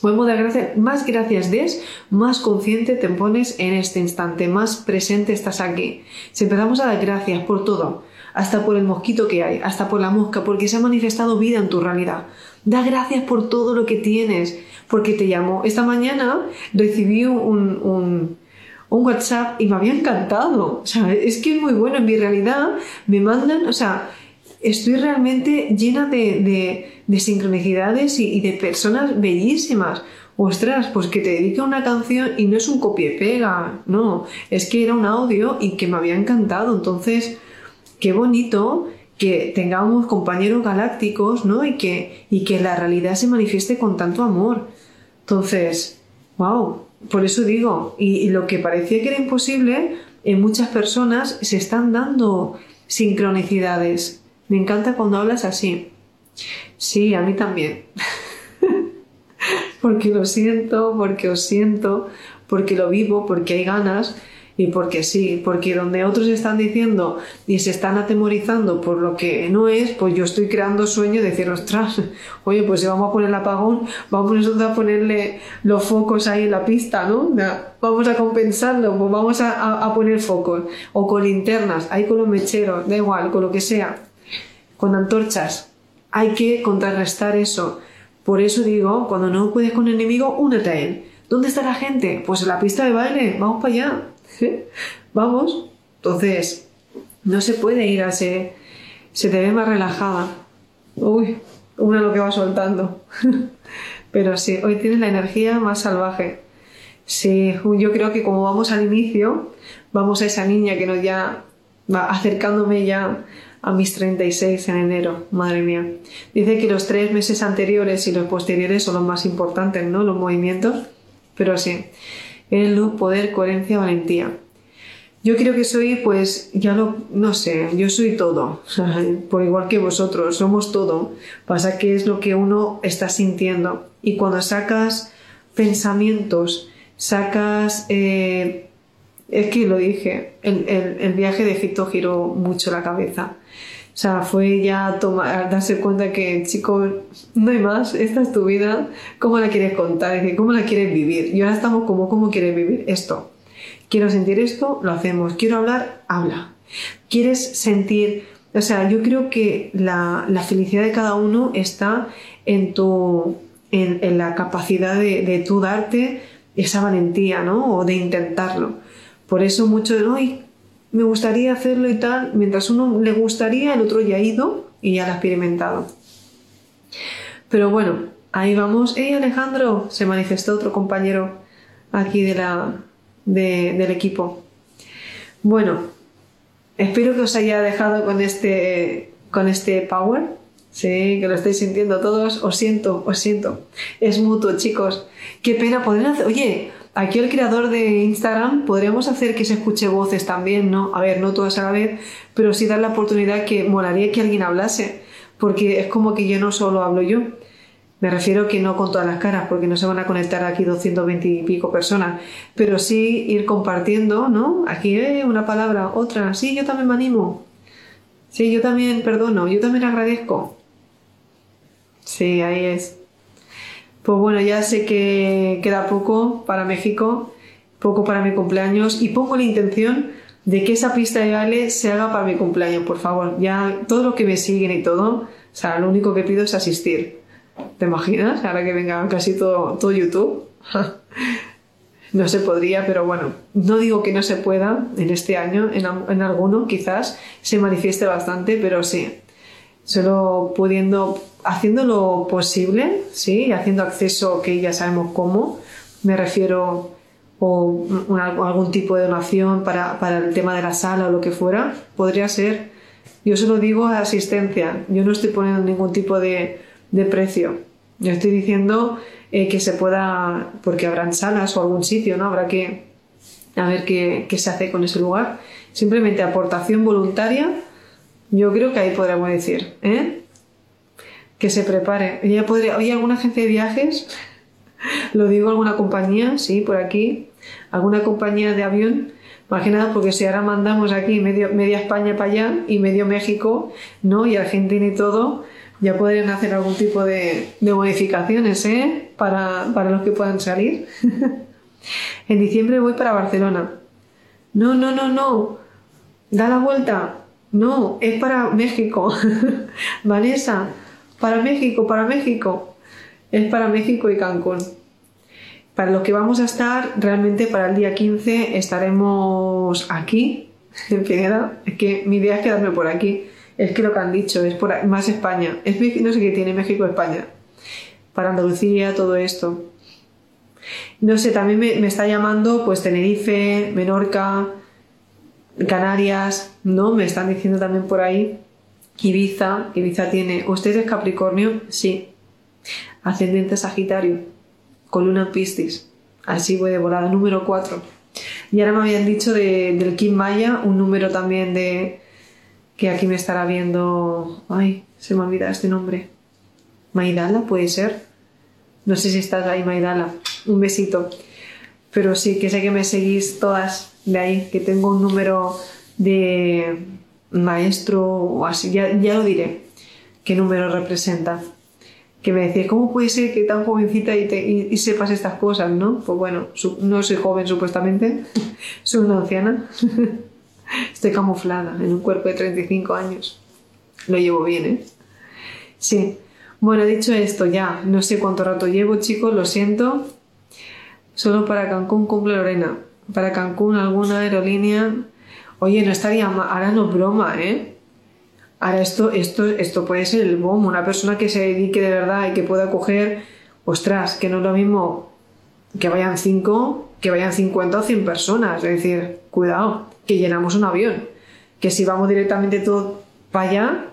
Speaker 1: Podemos dar gracias, más gracias des, más consciente te pones en este instante, más presente estás aquí. Si empezamos a dar gracias por todo, hasta por el mosquito que hay, hasta por la mosca, porque se ha manifestado vida en tu realidad. Da gracias por todo lo que tienes, porque te llamo. Esta mañana recibí un, un, WhatsApp y me había encantado. O sea, es que es muy bueno. En mi realidad me mandan, o sea, estoy realmente llena de, de, sincronicidades y, de personas bellísimas. Ostras, pues que te dedique una canción y no es un copia-pega, no, es que era un audio y que me había encantado. Entonces, qué bonito que tengamos compañeros galácticos, ¿no? Y que, y que la realidad se manifieste con tanto amor. Entonces, wow, por eso digo, y, lo que parecía que era imposible, en muchas personas se están dando sincronicidades. Me encanta cuando hablas así. Sí, a mí también. <laughs> porque lo siento, porque os siento, porque lo vivo, porque hay ganas y porque sí, porque donde otros están diciendo y se están atemorizando por lo que no es, pues yo estoy creando sueño de decir, ostras, oye, pues si vamos a poner el apagón, vamos nosotros a ponerle los focos ahí en la pista, ¿no? Vamos a compensarlo, pues vamos a, a poner focos, o con linternas, ahí con los mecheros, da igual, con lo que sea, con antorchas. Hay que contrarrestar eso. Por eso digo, cuando no puedes con el enemigo, únete a él. ¿Dónde está la gente? Pues en la pista de baile, vamos para allá. Vamos. Entonces, no se puede ir a Se te ve más relajada. Uy, una lo que va soltando. <laughs> Pero sí, hoy tienes la energía más salvaje. Sí, yo creo que como vamos al inicio, vamos a esa niña que nos ya va acercándome ya a mis 36 en enero, madre mía. Dice que los tres meses anteriores y los posteriores son los más importantes, ¿no? Los movimientos, pero sí. El luz, poder, coherencia, valentía. Yo creo que soy, pues, ya lo, no sé, yo soy todo, por igual que vosotros, somos todo. Pasa que es lo que uno está sintiendo. Y cuando sacas pensamientos, sacas, eh, es que lo dije, el, el, viaje de Egipto giró mucho la cabeza. O sea, fue ya tomar, darse cuenta que, chicos, no hay más, esta es tu vida, ¿cómo la quieres contar? ¿Cómo la quieres vivir? Y ahora estamos como, ¿cómo quieres vivir esto? Quiero sentir esto, lo hacemos. Quiero hablar, habla. ¿Quieres sentir? O sea, yo creo que la, felicidad de cada uno está en tu, en, la capacidad de, de tú darte esa valentía, ¿no? O de intentarlo. Por eso mucho de, hoy me gustaría hacerlo y tal, mientras uno le gustaría, el otro ya ha ido y ya lo ha experimentado. Pero bueno, ahí vamos. ¡Hey Alejandro! Se manifestó otro compañero aquí de la, del equipo. Bueno, espero que os haya dejado con este, con este power. Sí, que lo estáis sintiendo todos. Os siento, os siento. Es mutuo, chicos. Qué pena poder hacer. Oye, aquí el creador de Instagram podríamos hacer que se escuche voces también, ¿no? A ver, no todas a la vez, pero sí dar la oportunidad que molaría que alguien hablase. Porque es como que yo no solo hablo yo. Me refiero que no con todas las caras, porque no se van a conectar aquí 220 y pico personas, pero sí ir compartiendo, ¿no? Aquí eh, una palabra, otra, sí, yo también me animo. Sí, yo también perdono, yo también agradezco. Sí, ahí es. Pues bueno, ya sé que queda poco para México, poco para mi cumpleaños y pongo la intención de que esa pista de baile se haga para mi cumpleaños, por favor. Ya todos los que me siguen y todo, o sea, lo único que pido es asistir. ¿Te imaginas? Ahora que venga casi todo, todo YouTube. <laughs> no se podría, pero bueno, no digo que no se pueda en este año, en, en alguno quizás se manifieste bastante, pero sí, solo pudiendo, haciendo lo posible, sí, haciendo acceso que ya sabemos cómo, me refiero o algún tipo de donación para, para, el tema de la sala o lo que fuera, podría ser. Yo solo digo asistencia, yo no estoy poniendo ningún tipo de, de precio. Yo estoy diciendo eh, que se pueda, porque habrán salas o algún sitio, ¿no? Habrá que a ver qué, se hace con ese lugar. Simplemente aportación voluntaria, yo creo que ahí podríamos decir, ¿eh? Que se prepare. Ya podría, oye, ¿alguna agencia de viajes? Lo digo, alguna compañía, sí, por aquí. ¿Alguna compañía de avión? Más que nada porque si ahora mandamos aquí medio, media España para allá y medio México, ¿no? Y Argentina y todo, ya podrían hacer algún tipo de, de modificaciones ¿eh? para, para los que puedan salir. <laughs> en diciembre voy para Barcelona. No, no, no, no. Da la vuelta. No, es para México. <laughs> Vanessa, para México, para México. Es para México y Cancún. Para los que vamos a estar, realmente para el día 15 estaremos aquí, <laughs> en Figuera. Es que mi idea es quedarme por aquí es que lo que han dicho es por más España. Es, no sé qué tiene México, España. Para Andalucía, todo esto. No sé, también me, está llamando pues Tenerife, Menorca, Canarias, ¿no? Me están diciendo también por ahí. Ibiza, Ibiza tiene. ¿Usted es Capricornio? Sí. Ascendente Sagitario. Columna Piscis. Así voy de volada. Número 4. Y ahora me habían dicho del Kim Maya, un número también de, que aquí me estará viendo... Ay, se me olvida este nombre. Maidala, puede ser. No sé si estás ahí, Maidala. Un besito. Pero sí, que sé que me seguís todas de ahí, que tengo un número de maestro o así, ya, lo diré, qué número representa. Que me decía, ¿cómo puede ser que tan jovencita y, y sepas estas cosas, no? Pues bueno, no soy joven supuestamente, <laughs> soy una anciana. <laughs> Estoy camuflada en un cuerpo de 35 años. Lo llevo bien, ¿eh? Sí. Bueno, dicho esto, ya, no sé cuánto rato llevo, chicos, lo siento. Solo para Cancún cumple Lorena. Para Cancún, alguna aerolínea. Oye, no estaría mal. Ahora no broma, ¿eh? Ahora esto, esto, esto puede ser el boom. Una persona que se dedique de verdad y que pueda coger. Ostras, que no es lo mismo que vayan 5 que vayan 50 o 100 personas. Es decir, cuidado que llenamos un avión. que si vamos directamente todo para allá,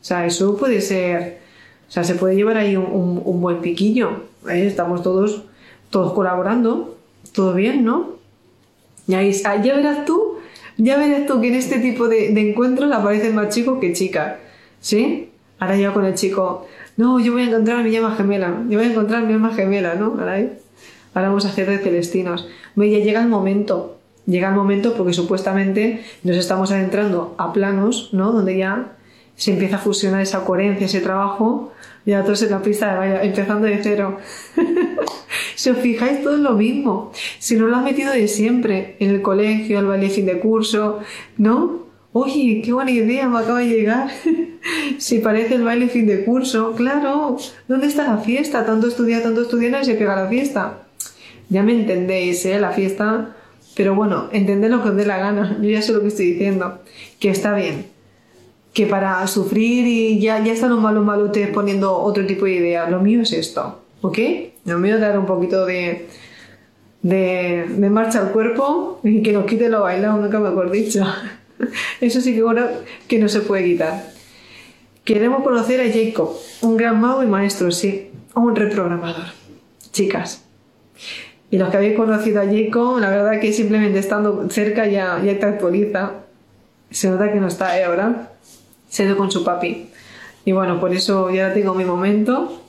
Speaker 1: o sea, eso puede ser, o sea, se puede llevar ahí un, buen piquillo. ¿eh? Estamos todos, todos colaborando, todo bien, ¿no? Ya, ya verás tú, ya verás tú que en este tipo de, encuentros aparecen más chicos que chicas, ¿sí? Ahora ya con el chico, no, yo voy a encontrar a mi llama gemela, yo voy a encontrar a mi llama gemela, ¿no? Ahora, ¿eh? ahora vamos a hacer de celestinos. Ya llega el momento, llega el momento porque supuestamente nos estamos adentrando a planos, ¿no? Donde ya se empieza a fusionar esa coherencia, ese trabajo, y a en la pista de baile, empezando de cero. <laughs> si os fijáis, todo es lo mismo. Si no lo has metido de siempre, en el colegio, el baile fin de curso, ¿no? Oye, qué buena idea, me acaba de llegar. <laughs> si parece el baile fin de curso, claro, ¿dónde está la fiesta? Tanto estudiar, tanto estudiar, y se pega la fiesta. Ya me entendéis, ¿eh? La fiesta pero bueno, entended lo que os dé la gana. Yo ya sé lo que estoy diciendo. Que está bien. Que para sufrir y ya, ya están los malos malotes poniendo otro tipo de idea. Lo mío es esto. ¿Ok? Lo mío es dar un poquito de, de, marcha al cuerpo y que nos quite lo bailado, nunca mejor dicho. <laughs> Eso sí que ahora que no se puede quitar. Queremos conocer a Jacob, un gran mago y maestro, sí, un reprogramador. Chicas, y los que habéis conocido a Jacob, la verdad que simplemente estando cerca ya, ya te actualiza. Se nota que no está ahí ahora. Se ha con su papi. Y bueno, por eso ya tengo mi momento.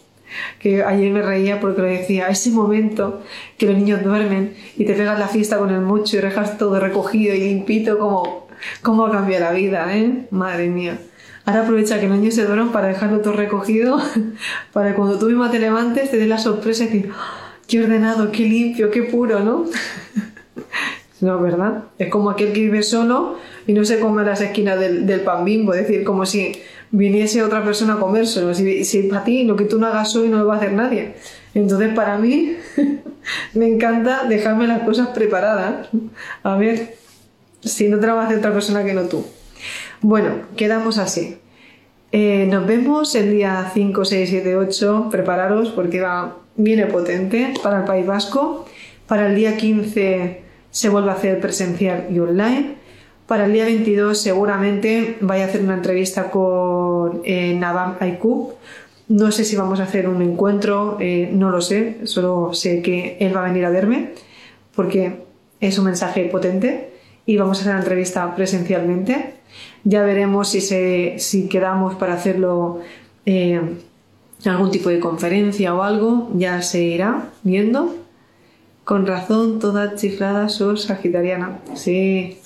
Speaker 1: Que ayer me reía porque lo decía, ese momento que los niños duermen y te pegas la fiesta con el mucho y dejas todo recogido y limpito, como, cómo cambia la vida, ¿eh? Madre mía. Ahora aprovecha que los niños se duermen para dejarlo todo recogido, <laughs> para cuando tú misma te levantes te dé la sorpresa y decir, qué ordenado, qué limpio, qué puro, ¿no? <laughs> no, ¿verdad? Es como aquel que vive solo y no se come las esquinas del, pan bimbo, es decir, como si viniese otra persona a comérselo. Si, si para ti lo que tú no hagas hoy no lo va a hacer nadie. Entonces, para mí, <laughs> me encanta dejarme las cosas preparadas. A ver si no te lo va a hacer otra persona que no tú. Bueno, quedamos así. Eh, nos vemos el día 5, 6, 7, 8. Prepararos porque va viene potente para el País Vasco. Para el día 15 se vuelve a hacer presencial y online. Para el día 22 seguramente vaya a hacer una entrevista con eh, Navam Aykub. No sé si vamos a hacer un encuentro, eh, no lo sé, solo sé que él va a venir a verme porque es un mensaje potente y vamos a hacer la entrevista presencialmente. Ya veremos si, si quedamos para hacerlo eh, algún tipo de conferencia o algo, ya se irá viendo. Con razón, toda chiflada sos sagitariana. Sí.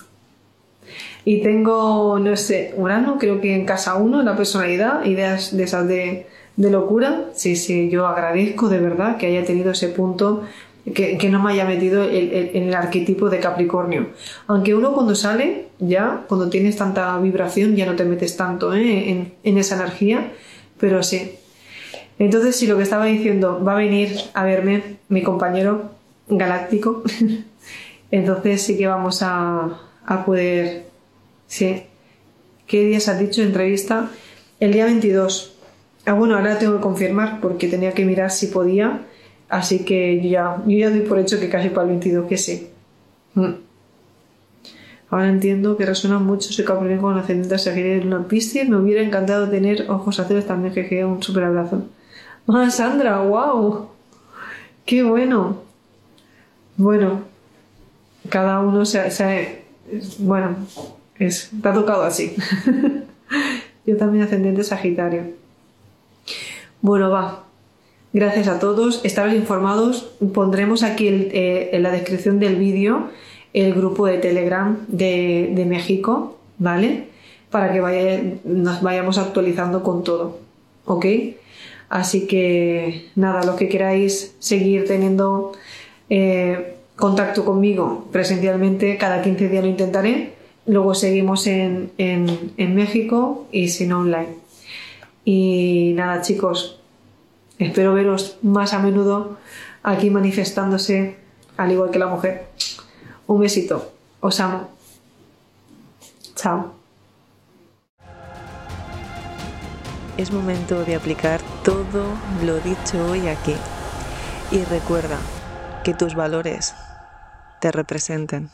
Speaker 1: Y tengo, no sé, Urano, creo que en casa uno, la personalidad, ideas de esas de, locura. Sí, sí, yo agradezco de verdad que haya tenido ese punto, que, no me haya metido en el, arquetipo de Capricornio. Aunque uno cuando sale, ya, cuando tienes tanta vibración, ya no te metes tanto ¿eh? en, en esa energía. Pero sí, entonces, si lo que estaba diciendo va a venir a verme mi compañero galáctico, <laughs> entonces sí que vamos a, poder. Sí. ¿Qué días has dicho entrevista? El día 22. Ah, bueno, ahora tengo que confirmar porque tenía que mirar si podía. Así que ya, yo ya doy por hecho que casi para el 22 que sí. Mm. Ahora entiendo que resuena mucho ese capricornio con ascendente a seguir en una Piscis. Me hubiera encantado tener ojos azules también, que un super abrazo. Ah, Sandra, wow. Qué bueno. Bueno, cada uno se, bueno, es, tocado así. <laughs> Yo también ascendente Sagitario. Bueno, va. Gracias a todos. Estaros informados. Pondremos aquí eh, en la descripción del vídeo el grupo de Telegram de, México, ¿vale? Para que nos vayamos actualizando con todo. ¿Ok? Así que nada, los que queráis seguir teniendo eh, contacto conmigo presencialmente, cada 15 días lo intentaré. Luego seguimos en, en México y si no online. Y nada, chicos, espero veros más a menudo aquí manifestándose, al igual que la mujer. Un besito. Os amo. Chao
Speaker 2: es momento de aplicar todo lo dicho hoy aquí. Y recuerda que tus valores te representen.